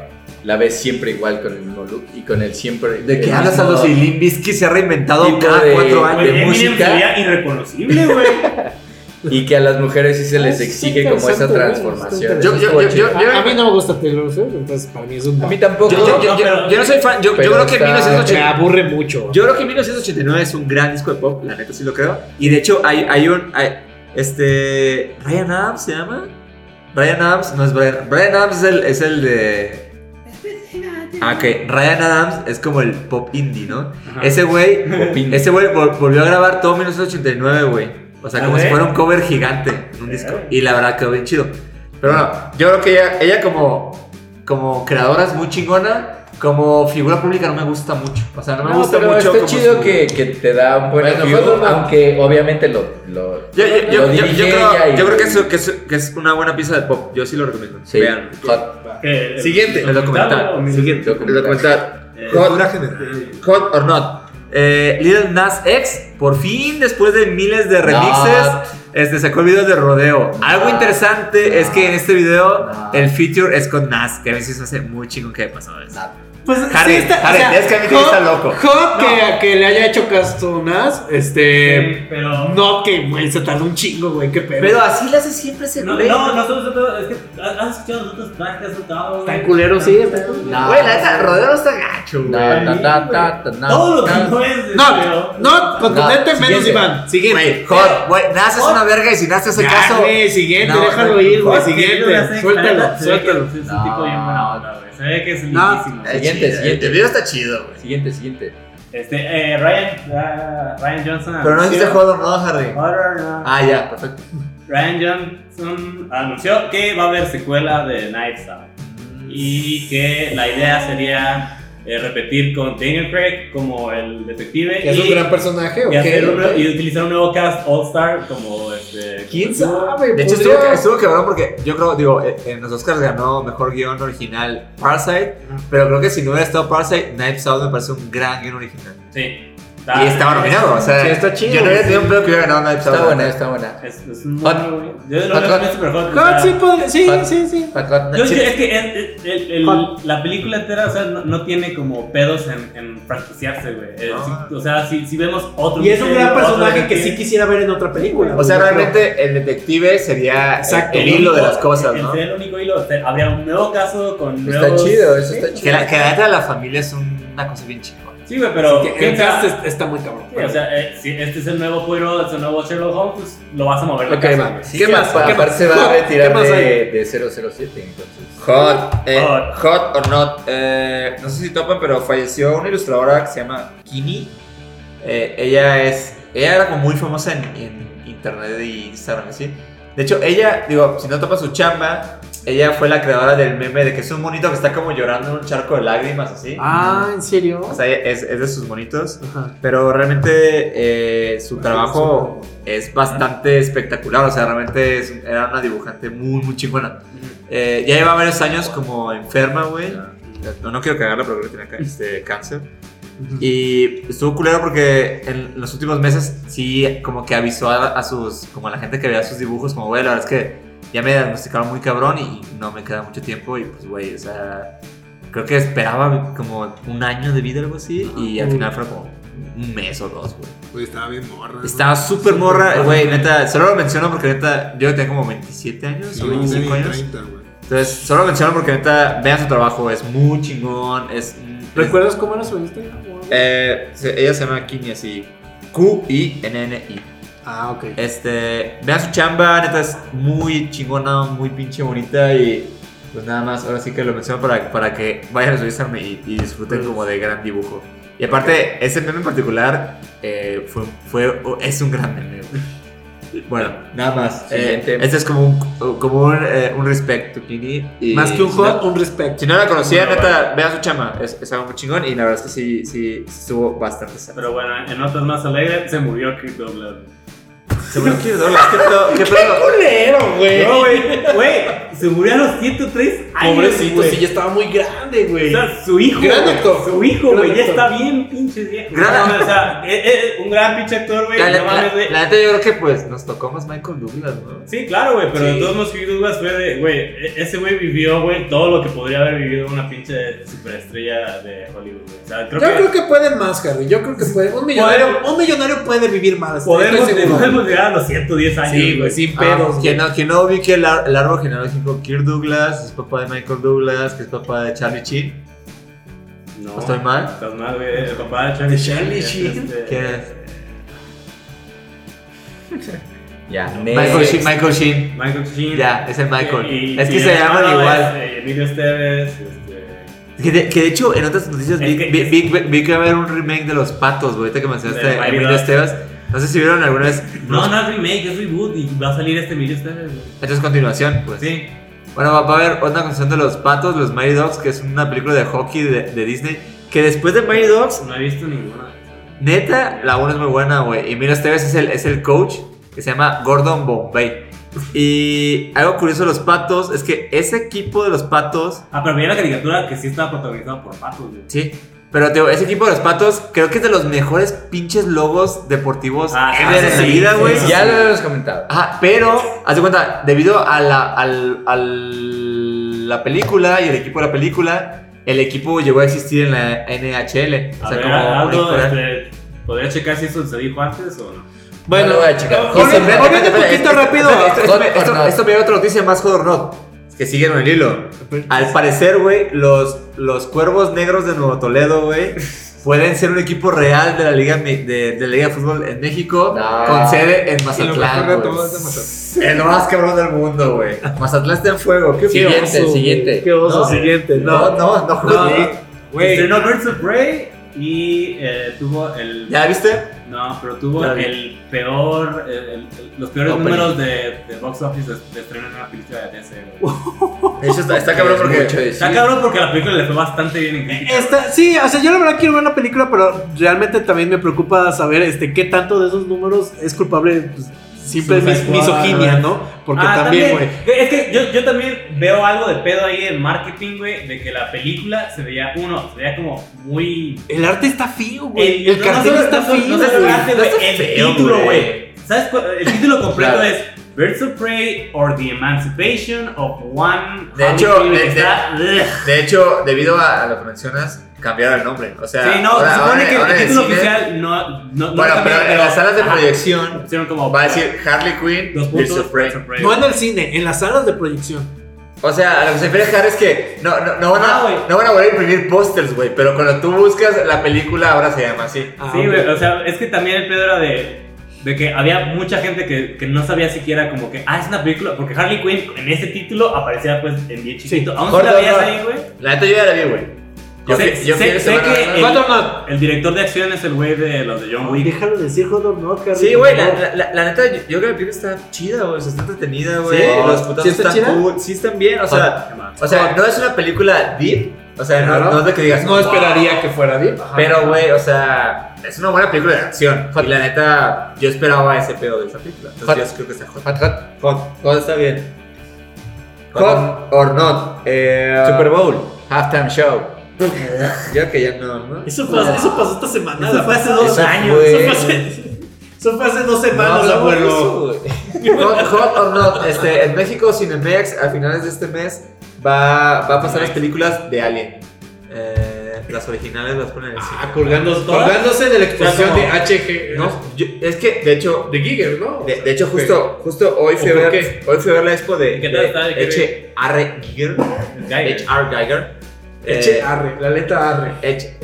la ves siempre igual con el mismo look y con el siempre. ¿De qué hablas, Aldo? Si Limp Bizkit se ha reinventado tipo cada de- cuatro años. de Eminem música. sería irreconocible, güey. Y que a las mujeres sí se les exige como esa transformación. Yo- yo- Estuvo yo- chido. yo- a, a mí no me gusta Taylor Swift, entonces para mí es un. A mí tampoco. Yo, yo- yo- No, yo- pero- yo no soy fan, yo, creo que está- me 1980... aburre mucho. Yo creo que 1989 es un gran disco de pop, la neta sí lo creo. Y de hecho hay, hay un... hay- este... Ryan Adams se llama. Ryan Adams, no es Brian. Brian Adams es el, es el de... Ah, ok. Ryan Adams es como el pop indie, ¿no? Ajá. Ese güey... Ese güey vol- volvió a grabar todo 1989, güey. O sea, como ¿Ah, si fuera un cover gigante en un disco. Eh. Y la verdad quedó bien chido. Pero bueno, yo creo que ella, ella como, como creadora es muy chingona. Como figura pública no me gusta mucho. O sea, no me No, gusta pero mucho. está como chido su- que, que te da un buen Bueno, una- aunque obviamente lo, lo, Yo, yo, lo yo, yo, creo, y- creo que, es, que, es, que es una buena pieza de pop. Yo sí lo recomiendo. Sí, Vean. hot. ¿Qué? Siguiente. El documental. El documental. Eh, Cultura general. Hot or not. Eh, Lil Nas X, por fin, después de miles de remixes. Este, sacó el video de rodeo. Algo Not. interesante es que en este video Not. el feature es con Nas, que a mí sí se hace muy chingón que pasó eso. Pues Harry, Harry, es que a mí te está loco. Hot que, que le haya hecho caso a Nas, este. sí, pero. No, que güey, se tardó un chingo, güey, qué pedo. Pero así le hace siempre ese No, no, nosotros, es que has escuchado nosotros trajes que has tocado, güey. Está culero, sí, está No. Güey, la neta, rodeo no está gacho, güey. Todo lo que no es No, no, contundente No, menos. Iván. Siguiente. Güey, Hot, güey, Nas es una verga y si Nas te hace Ya, caso. güey, siguiente, No, déjalo güey, ir, güey, siguiente. Suéltalo, la suéltalo. Es un No. tipo bien buena onda, güey. Se ve que es No. lindísimo. Eh, Siguiente, chido, siguiente. El video está chido, güey. Siguiente, siguiente. Este, eh, Ryan, ah, Ryan Johnson. Pero no dijiste Hot or no, Harry. Hot or not. Ah, ya, perfecto. Ryan Johnson anunció que va a haber secuela de Knives Out y que la idea sería eh, repetir con Daniel Craig como el detective ¿Que es y, un gran personaje o y un y utilizar un nuevo cast All Star como este. ¿Quién como- sabe? De hecho, estuvo, estuvo cabrón porque yo creo, digo, eh, en los Oscars ganó mejor guion original Parasite, pero creo que si no hubiera estado Parasite, Knives Out me parece un gran guion original. Sí. Y estaba nominado, o sea, Sí, está chido, yo no hubiera sí. tenido un pedo que hubiera ganado Knives Out. Está buena, está buena. Es, es un Hot. Yo lo veo super hot. Hot, sí, podría- sí, Hot. sí, sí. Yo, es que el, el- el- Hot. la película entera, o sea, no, no tiene como pedos en, en franquiciarse, güey. Eh, o sea, si, si vemos otro Y es un gran personaje que sí quisiera ver en otra película. O sea, realmente el detective sería Exacto. el hilo de las cosas, ¿no? Entre el único hilo, habría un nuevo caso con Está nuevos... chido, eso está Que chido. la, que la neta de la familia es una cosa bien chingona. Sí, güey, pero... Que ¿quién El cast sabe? es- está muy cabrón. Sí, o sea, eh, si este es el nuevo Poirot, es el nuevo Sherlock Holmes, pues lo vas a mover Ok, casa, güey. Sí, ¿Qué más? ¿Qué Aparte más? se va a Hot, retirar ¿qué más de, de 007, entonces. Hot, eh, Hot. hot or not. eh, no sé si topan, pero falleció una ilustradora que se llama Kini. Eh, ella es. Ella era como muy famosa en, en internet y Instagram, así. De hecho, ella, digo, si no topa su chamba, ella fue la creadora del meme de que es un monito que está como llorando en un charco de lágrimas, así. Ah, ¿en serio? O sea, es, es de sus monitos. Ajá. Pero realmente eh, su trabajo es bastante espectacular. O sea, realmente es- era una dibujante muy, muy chingona. Eh, ya lleva varios años como enferma, güey. No, no quiero cagarla, pero creo que tiene ca- este, cáncer. Y estuvo culero porque en los últimos meses sí como que avisó a, a sus, como a la gente que veía sus dibujos, como, güey, la verdad es que ya me diagnosticaron muy cabrón y no me queda mucho tiempo y pues, güey, o sea, creo que esperaba como un año de vida o algo así y al final fue como un mes o dos, güey. Güey, estaba bien morra. güey. Estaba súper morra, güey, neta, solo lo menciono porque neta, yo tenía como 27 años Sí, o 25 güey, años. 30, güey. Entonces, solo lo menciono porque neta, vean su trabajo, es muy chingón, es... ¿Recuerdas cómo era su Instagram? Eh, se- ella se llama Kini así. Q-I-N-N-I. Ah, ok. Este, vean su chamba, neta es muy chingona, muy pinche bonita y pues nada más, ahora sí que lo menciono para, para que vayan a su Instagram y, y disfruten Pues- como de gran dibujo. Y aparte, ese meme en particular eh, fue, fue, es un gran meme. Bueno, nada más. Eh, este es como un, como un, eh, un respect to Kini. y Más que un si hot, no- un respeto. Si no la conocía, Bueno, neta, vean su chama. Es, es algo muy chingón y la verdad es que sí, sí, estuvo bastante sano. Pero bueno, en notas más alegres, se murió Kirk Douglas. Seguro que dólares. ¿Qué pedo? ¿Qué pedo? culero, güey! No, güey, güey, se murió a los 103 años. Pobrecito, güey. sí, ya estaba muy grande, O güey. sea, su hijo. Gran güey, actor. Su hijo, Gran güey, ya actor. está bien pinche viejo. Gran- No, o sea, es, es un gran pinche actor, güey. La, No la- mames, güey. la neta, yo creo que pues nos tocó más Michael Douglas, ¿no? Sí, claro, güey, pero Sí. de todos modos, Kirk Douglas fue de, güey, e- ese güey vivió, güey, todo lo que podría haber vivido una pinche superestrella de Hollywood, güey. O sea, creo Yo que creo que pueden más, Harry. Yo creo que pueden. Un millonario, un millonario puede vivir más. podemos, seguro. podemos llegar a los 110 años. Sí, güey, sin Ah, pedos. quien, güey. no, quien no ubique el, ar- el árbol genealógico, Kirk Douglas, es papá de Michael Douglas, que es papá de Charlie Sheen. No, ¿No estoy mal? Estás mal, güey. El papá de Charlie, De Charlie es Sheen. este- ¿Quién es? Ya, Michael. Sheen. Michael Sheen. Michael Sheen. Ya, es el Michael. Y- es que y se llaman igual. es, eh, Emilio Esteves. Este... Que de, que de hecho, en otras noticias Es vi, que- vi, es- vi- vi que va a haber un remake de Los Patos, güey. Ahorita que mencionaste a Emilio. Esteves. No sé si vieron alguna vez. No, no es remake, es reboot y va a salir este Emilio Esteves, güey. Esto es continuación, pues. Sí. Bueno, va, a haber otra canción de Los Patos, Los Mighty Dogs, que es una película de hockey de, de Disney. Que después de Mighty Dogs, No he visto ninguna. neta, la 1 es muy buena, güey. Y Emilio Esteves es el, es el coach que se llama Gordon Bombay. Y algo curioso de los patos es que ese equipo de los patos, Ah, pero vi la caricatura que sí estaba protagonizada por patos, güey. sí, pero digo, ese equipo de los patos creo que es de los mejores pinches logos deportivos Ah, sí, ever sí, en la sí, vida, sí, güey. sí, Ya lo hemos comentado. Ajá, pero, haz de cuenta, debido a la, al, al- la película y el equipo de la película, el equipo llegó a existir en la NHL. A O sea, ver, como un Aldo, este, ¿podría checar si eso se dijo antes o no? Bueno, No lo voy a checar. un espérate, poquito espérate, rápido. espérate, Esto, me dio otra noticia más hot or not. Que siguen el hilo. Al parecer, güey, los, los cuervos negros de Nuevo Toledo, güey, pueden ser un equipo real de la Liga, de, de la Liga de Fútbol en México No. con sede en Y lo mejor Mazatlán. de güey. todo es de Mazatlán. El más cabrón del mundo, güey. Mazatlán está en fuego. ¿Qué Siguiente, oso, siguiente. Qué oso, No, siguiente. No, No, no, no, No. güey. güey. Estrenó Birds of Prey y eh, tuvo el. ¿Ya viste? No, pero tuvo el peor. el- el- los peores Opening. números de, de box office de, de estreno en una película de DC, hecho, está, está cabrón Es porque. Está cabrón porque la película le fue bastante bien en crítica. Esta, sí, o sea, yo la verdad quiero ver la película, pero realmente también me preocupa saber este qué tanto de esos números es culpable pues, simple mis- misoginia. ¿no? Porque Ah, también, güey. Es que yo, yo también veo algo de pedo ahí en marketing, güey, de que la película se veía, uno, se veía como muy El arte está feo, güey. El, no cartel está no solo- feo, no el güey. arte, No güey, está el feo, título, güey. ¿Sabes cuál? El título completo Claro. es Birds of Prey or the Emancipation of One. De hecho, Quinn", de- está-. De hecho, debido a, a lo que mencionas, cambiaron el nombre. O sea, Sí, no, ahora- se supone ahora- que ahora el título cine- oficial no. no, no Bueno, cambió, pero en las salas de ajá, proyección como. va a decir Harley Quinn, Dos puntos. of Prey. Birds of Prey. No en el cine, en las salas de proyección. O sea, a lo que se refiere Harry es que no, no, no, van Ah, a, güey. no van a volver a imprimir pósters, güey. Pero cuando tú buscas la película, ahora se llama así. Ah, Sí, güey, o sea, es que también el pedo era de, de que había mucha gente que, que no sabía siquiera como que, ah, es una película, porque Harley Quinn en ese título aparecía pues en bien chiquito. ¿Aún si la veías ahí, güey? La neta yo ya la vi, güey. Yo, Sé- fui- yo sé- sé que el- Hot or not. El director de acción es el güey de los de John Wick. Déjalo decir Hot or not, Harry, Sí, güey, la, la, la- la neta, yo, yo creo que la película está chida, güey. o sea, está entretenida, güey. ¿Sí? Los putazos ¿Sí está están chida? cool. Sí, están bien. O sea, o sea, no es una película deep. O sea, no, no es de que digas. No "Wow". esperaría que fuera bien. Pero, güey, o sea, es una buena película de acción. Y la neta, yo esperaba ese pedo de esa película. Entonces, yo creo que está hot. Hot, hot. Hot, hot está bien. Hot or not. Eh, Super Bowl. Halftime show. Yo que ya no, ¿no? Eso pasó, eso pasó esta semana. Eso fue hace dos Eso años. fue- Eso fue hace, eso fue hace dos semanas, No, abuelo. Hot, or not. Este, en México, Cinemex, a finales de este mes, va, va a pasar las películas de Alien. Eh, las originales las ponen en el cine. Ah, colgándose, colgándose de la sea, de HG. No, yo- es que, de hecho, De Giger, ¿no? De, de hecho, justo, justo hoy fui, a ¿O por ver, hoy fui a ver la expo de. ¿De H.R. Giger. Geiger. H.R. Geiger. H, Eh, arre, la letra arre. H-.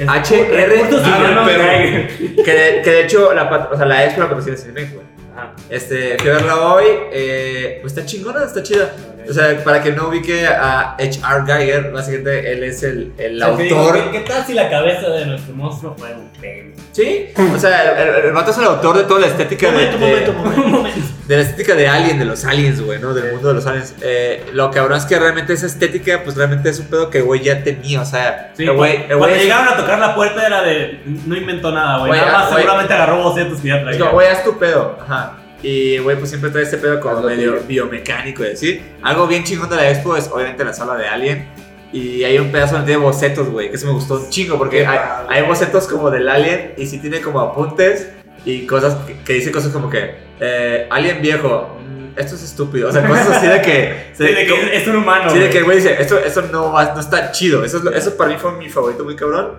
Justo su Ah, pero-. Que de, que de hecho, la, o sea, la expo la patrocina Cinemex, güey. Ajá. Este, fui a verla hoy. eh, pues está chingona, está chida. O sea, para que no ubique a H.R. Geiger, básicamente él es el, el que digo, autor. ¿qué, qué tal si la cabeza de nuestro monstruo fuera un pene? Sí, o sea, el, el, el vato es el autor de toda la estética de, Momento, de- momento, momento. Momento. de la estética de Alien, de los aliens, güey, ¿no? Del mundo de los aliens. Eh, lo cabrón es que realmente esa estética, pues realmente es un pedo que güey ya tenía, o sea, Sí, güey, cuando llegaron a tocar la puerta era de. No inventó nada, güey. Nada más seguramente agarró bocetos que ya traía. güey, haz tu pedo. Ajá. Y, güey, pues siempre trae este pedo como medio tuyo. biomecánico y así. Algo bien chingón de la expo es, obviamente, la sala de Alien. Y hay un pedazo tiene bocetos, güey, que eso me gustó un chingo porque hay, hay bocetos como del Alien y sí tiene como apuntes y cosas que, que dice cosas como que, eh, Alien viejo, esto es estúpido. O sea, cosas así de que. Sí, de que es, es un humano. Sí, de que el güey dice, esto, esto no, va- no está chido. Eso, es lo- eso para mí fue mi favorito muy cabrón.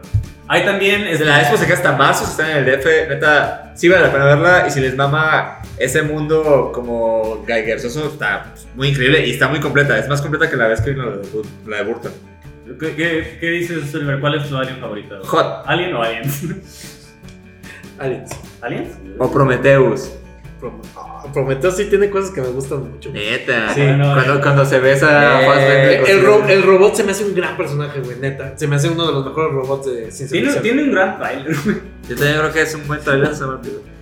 Hay también. Desde este, la expo se queda hasta más, si están en el DF, neta, sí vale la pena verla. Y si les mama ese mundo como Geigersoso, está pues, muy increíble y está muy completa. Es más completa que la vez que vino la de, de Burton. ¿Qué, qué, qué dices, Silver? ¿Cuál es tu alien favorito? Hot. ¿Alien o aliens? Aliens. ¿Aliens? O Prometheus. Prom- ah, Prometeo sí tiene cosas que me gustan mucho. Neta. Sí, no, cuando, eh. cuando se besa Eh, El, ro- el robot se me hace un gran personaje, güey, neta. Se me hace uno de los mejores robots de ciencia Tiene, ficción. tiene un gran trailer, güey. Yo también creo que es un buen trailer. esa.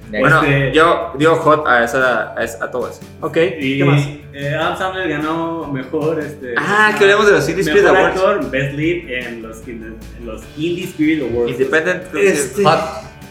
Next. Bueno, Este- yo digo Hot a, esa, a, esa- a todo eso. Ok, Y ¿qué más? eh, Adam Sandler ganó mejor. Este, Ah, que hablemos de los Indie Spirit mejor Awards. actor, Best Lead en los, en los Indie Spirit Awards. Independent. Este- Hot.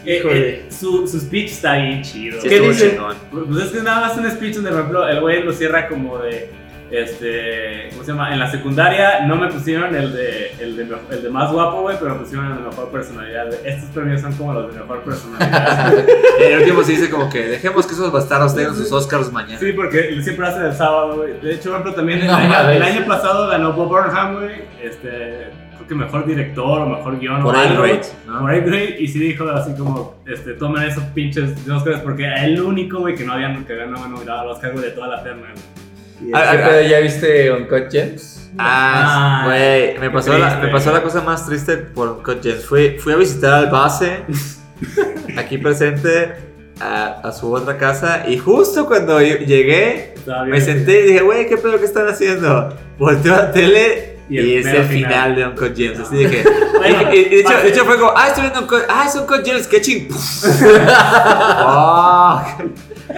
Eh, Híjole. eh, su, su speech está bien chido. Sí, ¿Qué dice? chingón. Pues es que nada más un speech donde, por ejemplo, el güey lo cierra como de. Este. ¿Cómo se llama? En la secundaria no me pusieron el de, el de, el de más guapo, güey, pero me pusieron el de mejor personalidad. Estos premios son como los de mejor personalidad. El último se dice como que dejemos que esos bastardos tengan sus Oscars mañana. sí, porque siempre hacen el sábado, güey. De hecho, por ejemplo, también el, No año, mames. el año pasado ganó Bob Burnham, güey. Este. Que mejor director o mejor guion Por o algo. Eight Grade, ¿no? Por Grade, y sí dijo así como, este, tomen esos pinches Oscars porque el único, güey, que no había que ganó nominado al Oscar, güey, de toda la terna, güey. Ah, ¿Qué ah, pedo, ¿Ya viste Uncut Gems? Ah, Ah, güey, me, pasó la- me pasó la cosa más triste por Uncut Gems. Fui, fui a visitar al base, aquí presente, a, a su otra casa, y justo cuando yo llegué, me senté y dije, güey, ¿qué pedo que están haciendo? Volteo a la tele Y y, el es mero el final. final. de Uncut Gems. Así dije, Bueno, y, y- y de, hecho, de hecho fue como, ah, estoy viendo Uncut, ah, es Uncut Gems, qué ching.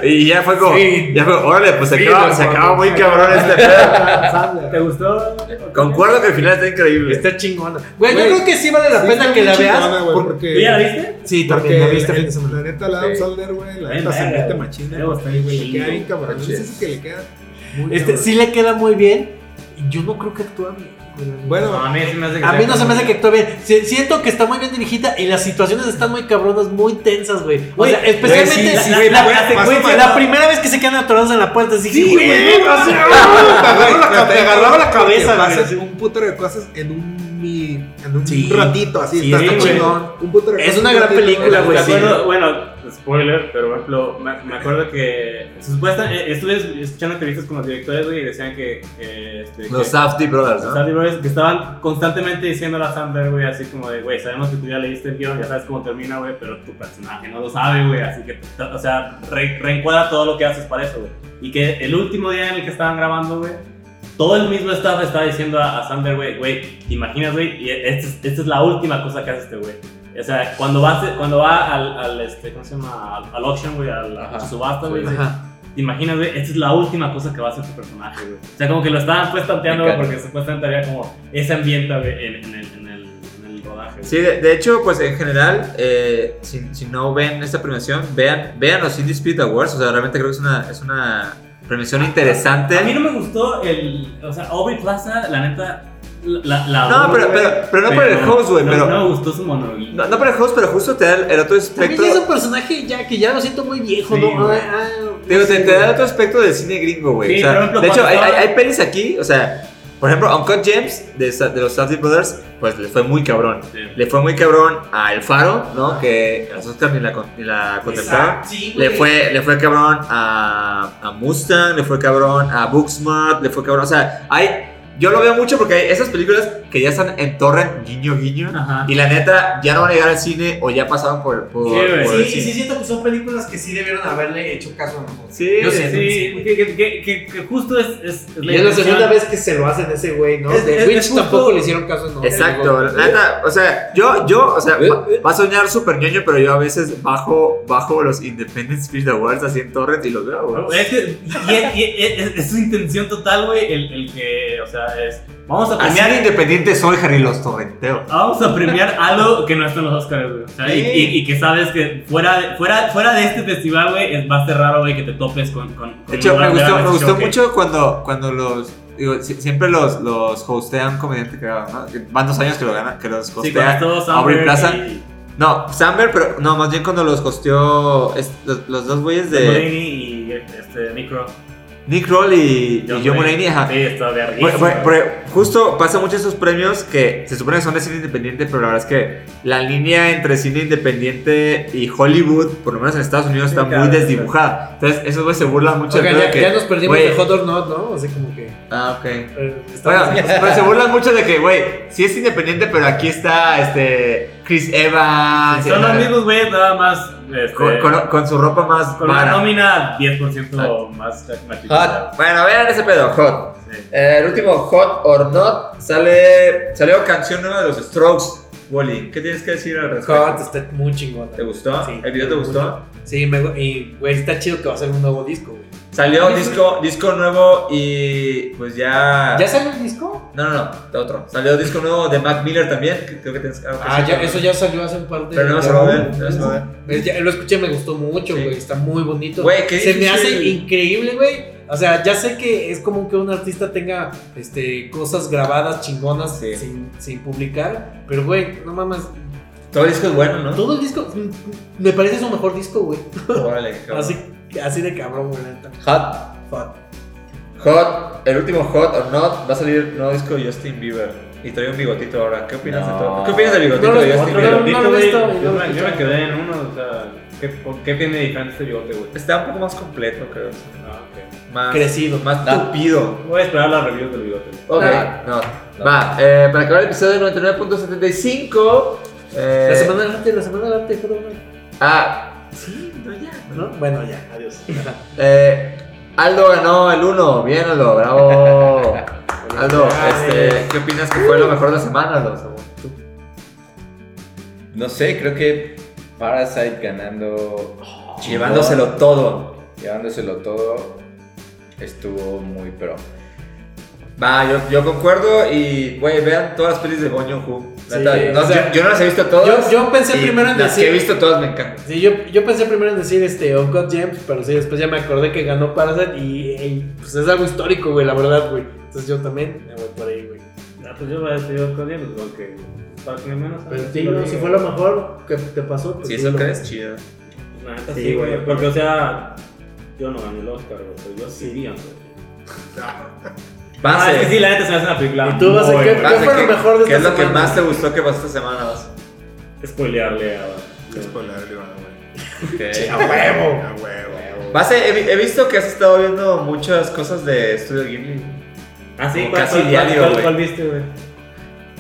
Y ya fue como, Sí. ya fue, órale, pues se Sí, acaba, no, se no, acaba no, muy no, cabrón no, este no, pedo. ¿Te gustó? Concuerdo que el final está increíble. Está chingona. Güey, yo creo que sí vale la Sí, pena que la veas. chingona, güey, por- porque- ¿Tú ya la viste? Sí, Porque también la viste el- fin de semana. La neta, la Adam. Sandler, güey, la neta se verga, mete machina. Le queda bien cabrón. Está Es ese que le queda muy Este, cabrón. sí le queda muy bien. Y yo no creo que actúa bien. Bueno, No, a mí sí me hace que A mí no se me hace que actúe bien. Si- Siento que está muy bien dirigida y las situaciones están muy cabronas, muy tensas, güey. O sea, especialmente sí, si- la- la, la- la- la güey, secuencia- la primera vez que se quedan atorados en la puerta, así Sí, güey, ¡ah! te agarraba la cabeza, güey, un putero de cosas en un, mi- en un Sí. ratito, así. Sí, está chingón. Un putero de Es una un gran película, güey, Me sí. acuerdo, bueno, spoiler, pero por ejemplo, me, me acuerdo que supuestamente estuve escuchando entrevistas con los directores güey, y decían que, este, Los Safdie Brothers, ¿no? Sandy Brothers que estaban constantemente diciendo a Sandler, güey, así como de, güey, sabemos que tú ya leíste el guion, ya sabes cómo termina, güey, pero tu personaje no lo sabe, güey, así que, o sea, re- reencuadra todo lo que haces para eso, güey. Y que el último día en el que estaban grabando, güey, todo el mismo staff estaba diciendo a, a Sander, güey, güey, te imaginas, güey, y esta es, esta es la última cosa que hace este güey. O sea, cuando va, cuando va al, al, este, ¿cómo se llama? Al, al auction, güey, a la subasta, güey. ¿Te imaginas, güey? Esta es la última cosa que va a hacer tu personaje, güey. O sea, como que lo estaban pues tanteando, güey, porque supuestamente había como ese ambiente, güey, en, en el, en, el, en el rodaje. Sí, de, de hecho, pues en general, eh, si, si no ven esta premiación, vean, vean los Indie Spirit Awards. O sea, realmente creo que es una, es una premiación interesante. A mí no me gustó el. O sea, Aubrey Plaza, la neta. La, la No, pero- pero- pero no por el host, güey, no- pero- No me gustó su monologuito. No, no por el host, pero justo te da el, el otro También espectro. ya es un personaje ya que ya lo siento muy viejo, Sí, ¿no? Ah, ah, Digo, te, sí, te da otro aspecto del cine gringo, güey. Sí, o sea, por ejemplo, de hecho, hay pelis aquí, o sea, por ejemplo, Uncut James de, los Safdie Brothers, pues le fue muy cabrón. Sí. Le fue muy cabrón a El Faro, ¿no? Que a los Oscars ni la, ni la contemplaron. Sí, Le fue, le fue cabrón a, a Mustang, le fue cabrón a Booksmart, le fue cabrón. O sea, hay yo lo veo mucho porque hay esas películas que ya están en torrent, guiño, guiño. Ajá. Y la neta, ya no van a llegar al cine o ya pasaron por, por, Sí, por el Sí, sí, cine. sí, siento que son películas que sí debieron haberle hecho caso a nosotros. Sí, Yo Sí, que sí, güey. que, que, que, que- que justo es, es, es Y es la segunda vez que se lo hacen a ese güey, ¿no? Es- De Witch tampoco le hicieron caso, ¿no? Exacto, la neta, o sea, yo, yo, o sea, va, va a soñar súper ñoño, pero yo a veces bajo, bajo los Independent Spirit Awards así en torrent y los veo, güey. Es que, y, es su intención total, güey, el, el que, o sea, es, vamos a Así premiar, de independiente soy, Harry, los torrenteo. vamos a premiar algo que no está en los Oscars, güey, o sea, y, Sí. y- y que sabes que fuera, de- fuera, fuera de este festival, güey, es más raro, güey, que te topes con, con, con De hecho, me gustó, me gustó showcase. mucho cuando, cuando los, digo, si- siempre los, los hostean comediante que ¿no? Van dos años que lo ganan, que los Sí, hostea Aubrey Samberg Plaza. y No, Samber, pero no, más bien cuando los hosteó los, los dos güeyes de Mulaney y este, Micro. Nick Kroll y, y John Mulaney, ajá. Sí, está de pero justo pasa mucho esos premios que se supone que son de cine independiente, pero la verdad es que la línea entre cine independiente y Hollywood, por lo menos en Estados Unidos, Sí, está claro, muy desdibujada. Entonces, esos güeyes se burlan mucho de ya, que. ya nos perdimos güey, de Hot or Not, ¿no? Así como que. Ah, ok. eh, Bueno, pero se burlan mucho de que, güey, sí es independiente, pero aquí está este Chris Evans. Son los mismos güeyes, nada más. Este, con, con- con su ropa más con una nómina 10% más Hot. Bueno, vean ese pedo, Hot. Sí. Eh, el último Hot or Not sale. Salió canción nueva de los Strokes. Wally, ¿qué tienes que decir al respecto? Hot está muy chingón. ¿Te gustó? Sí. ¿El video te gustó? Sí, me, y güey, está chido que va a ser un nuevo disco, güey. Salió disco, disco nuevo y pues ya. ¿Ya salió el disco? No, no, no, de otro. Salió disco nuevo de Mac Miller también. que creo que tienes algo que Ah, decir. ya, eso ya salió hace un par de Pero no se va a ver, no se va a ver. Lo escuché, me gustó mucho, Sí. güey. Está muy bonito. Güey, qué Se me hace increíble, güey. O sea, ya sé que es común que un artista tenga este, cosas grabadas chingonas Sí. sin, sin publicar. Pero, güey, no mames. Todo el disco es bueno, ¿no? Todo el disco mm, me parece su mejor disco, güey. Órale. Así, así de cabrón, güey. neta. Hot. Fuck. Hot, el último Hot or Not va a salir nuevo disco de Justin Bieber. Y trae un bigotito ahora. ¿Qué opinas de No. todo? ¿Qué opinas del bigotito No, de Justin no, Bieber? no, no lo he visto, Yo, me, yo me quedé en uno, o sea, ¿qué, qué tiene diferente este bigote, güey? Está un poco más completo, creo. Ah, ok. Más, Crecido. Más No. tupido. Voy a esperar las reviews del bigote. Ok, No. no. Va, eh, para acabar el episodio 99.75. Eh, La semana del arte, la semana del arte, perdón. Ah, sí, no, ya. ¿No? Bueno, ya, adiós. Eh, Aldo ganó el 1. Bien, Aldo, bravo. Aldo, este, ¿qué opinas que fue lo mejor de la semana, Aldo? según tú? No sé, creo que Parasite ganando. Llevándoselo todo. Llevándoselo todo. Estuvo muy pro. Va, yo, yo concuerdo y, güey, vean todas las pelis de Bong Joon-ho. Sí, no, o sea, yo, yo no las he visto todas. yo- yo pensé primero en las decir- que he visto todas me encantan. Sí, yo, yo pensé primero en decir este Uncut Gems, pero sí, después ya me acordé que ganó Parasite y, y, pues es algo histórico, güey, la verdad, güey. Entonces yo también me voy por ahí, güey. Ah, pues yo voy a decir yo con él, porque para que menos. Pero sí, no, si fue lo mejor que te pasó, pues Si sí, eso crees, chido. Neta Sí, güey. Porque, o sea, yo no gané el Oscar, güey, pero yo sí vi Uncut Ah, Base. es que sí, la neta se me hace una película. ¿Y tú vas a muy qué- buena. Base, fue lo mejor de ¿Qué esta es lo que semana? más te gustó que pasó esta semana? Base? Spoilearle a. Qué spoiler, Iván, güey. Ok. A huevo. A huevo. Base, he, vi- he visto que has estado viendo muchas cosas de Studio Ghibli. Ah, sí, Como ¿cuál, casi cuál- diario, cuál- güey. cuál viste, güey?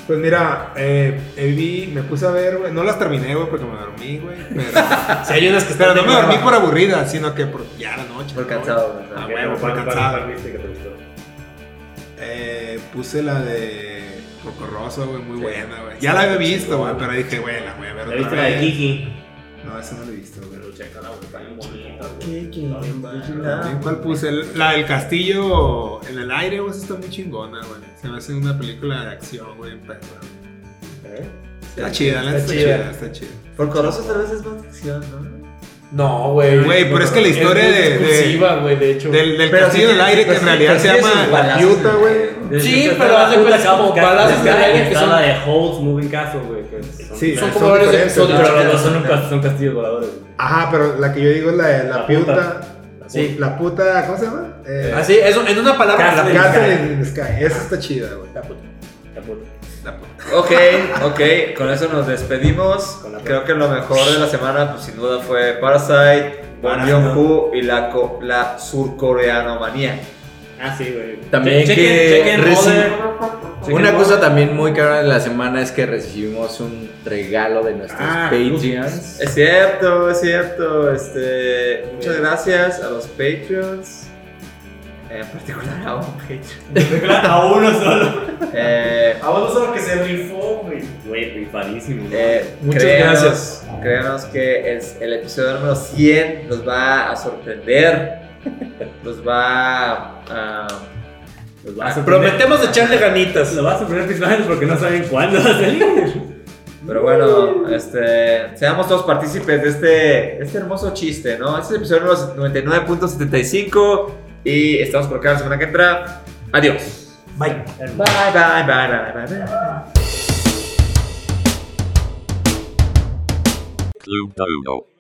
Pues mira, eh, eh, vi, me puse a ver, güey. No las terminé, güey, porque me dormí, güey. Pero, Si hay unas que pero están no me dormí por aburrida, sino que por ya la noche. Por cansado, güey. Ah, ¿Qué- huevo, por cansado. Eh, puse la de Rocorroso, güey, muy Sí. buena, güey. Ya la había visto, güey, pero dije, güey, la voy a ver ¿Ya otra viste la de. Kiki? No, esa no la he visto, güey. Pero está bien bonita. Está bien bonita. También, ¿Cuál puse? La del castillo en el aire, güey, esa está muy chingona, güey. Se me hace una película de acción, güey, perra. Está chida, la neta Está chida. está chida. Por Corroso tal vez es más ficción, ¿no? No, güey. Güey, pero es que la historia de- de- discursiva, güey, de hecho. Del, del Pero castillo sí en el aire, que en sí- realidad se sí llama La balazos, Piuta, güey. Sí, pero puta cuenta Castle- como balazos de aire que son- la de Holt's Moving Castle, güey. que son- Sí, Son como varios diferentes, episodios. ¿no? Pero los dos son, son castillos voladores, güey. Ajá, pero la que yo digo es la de la, piuta. puta. Sí. La puta, ¿cómo se llama? Eh, Así, eso, en una palabra. Castle la- Castle Sky. in the Sky. Esa está chida, güey. la puta. La puta. La puta. Ok, ok, con eso nos despedimos. Creo que lo mejor de la semana, pues sin duda fue Parasite, Parasite. Joon-ho y la, co- la surcoreanomanía. Ah, sí, güey. También Chequen- que chequen reci- Una cosa Mother. también muy cara de la semana es que recibimos un regalo de nuestros Ah, Patreons. Es cierto, es cierto. Este, muchas gracias a los Patreons. En particular a un Patreon. A uno solo. Eh, A uno solo que se rifó, güey. Güey, rifadísimo. güey. eh, Muchas créanos- gracias. Créanos que el, el episodio número 100 nos va a sorprender. Nos va a. Los va a sorprender. Prometemos echarle ganitas. Lo va a sorprender principalmente porque no saben cuándo va a salir. Pero bueno, este, seamos todos partícipes de este, este hermoso chiste, ¿no? Este es el episodio número 99.75 y estamos por acá la semana que entra. Adiós. Bye. Bye, bye, bye, bye, bye, bye. Club Dodo.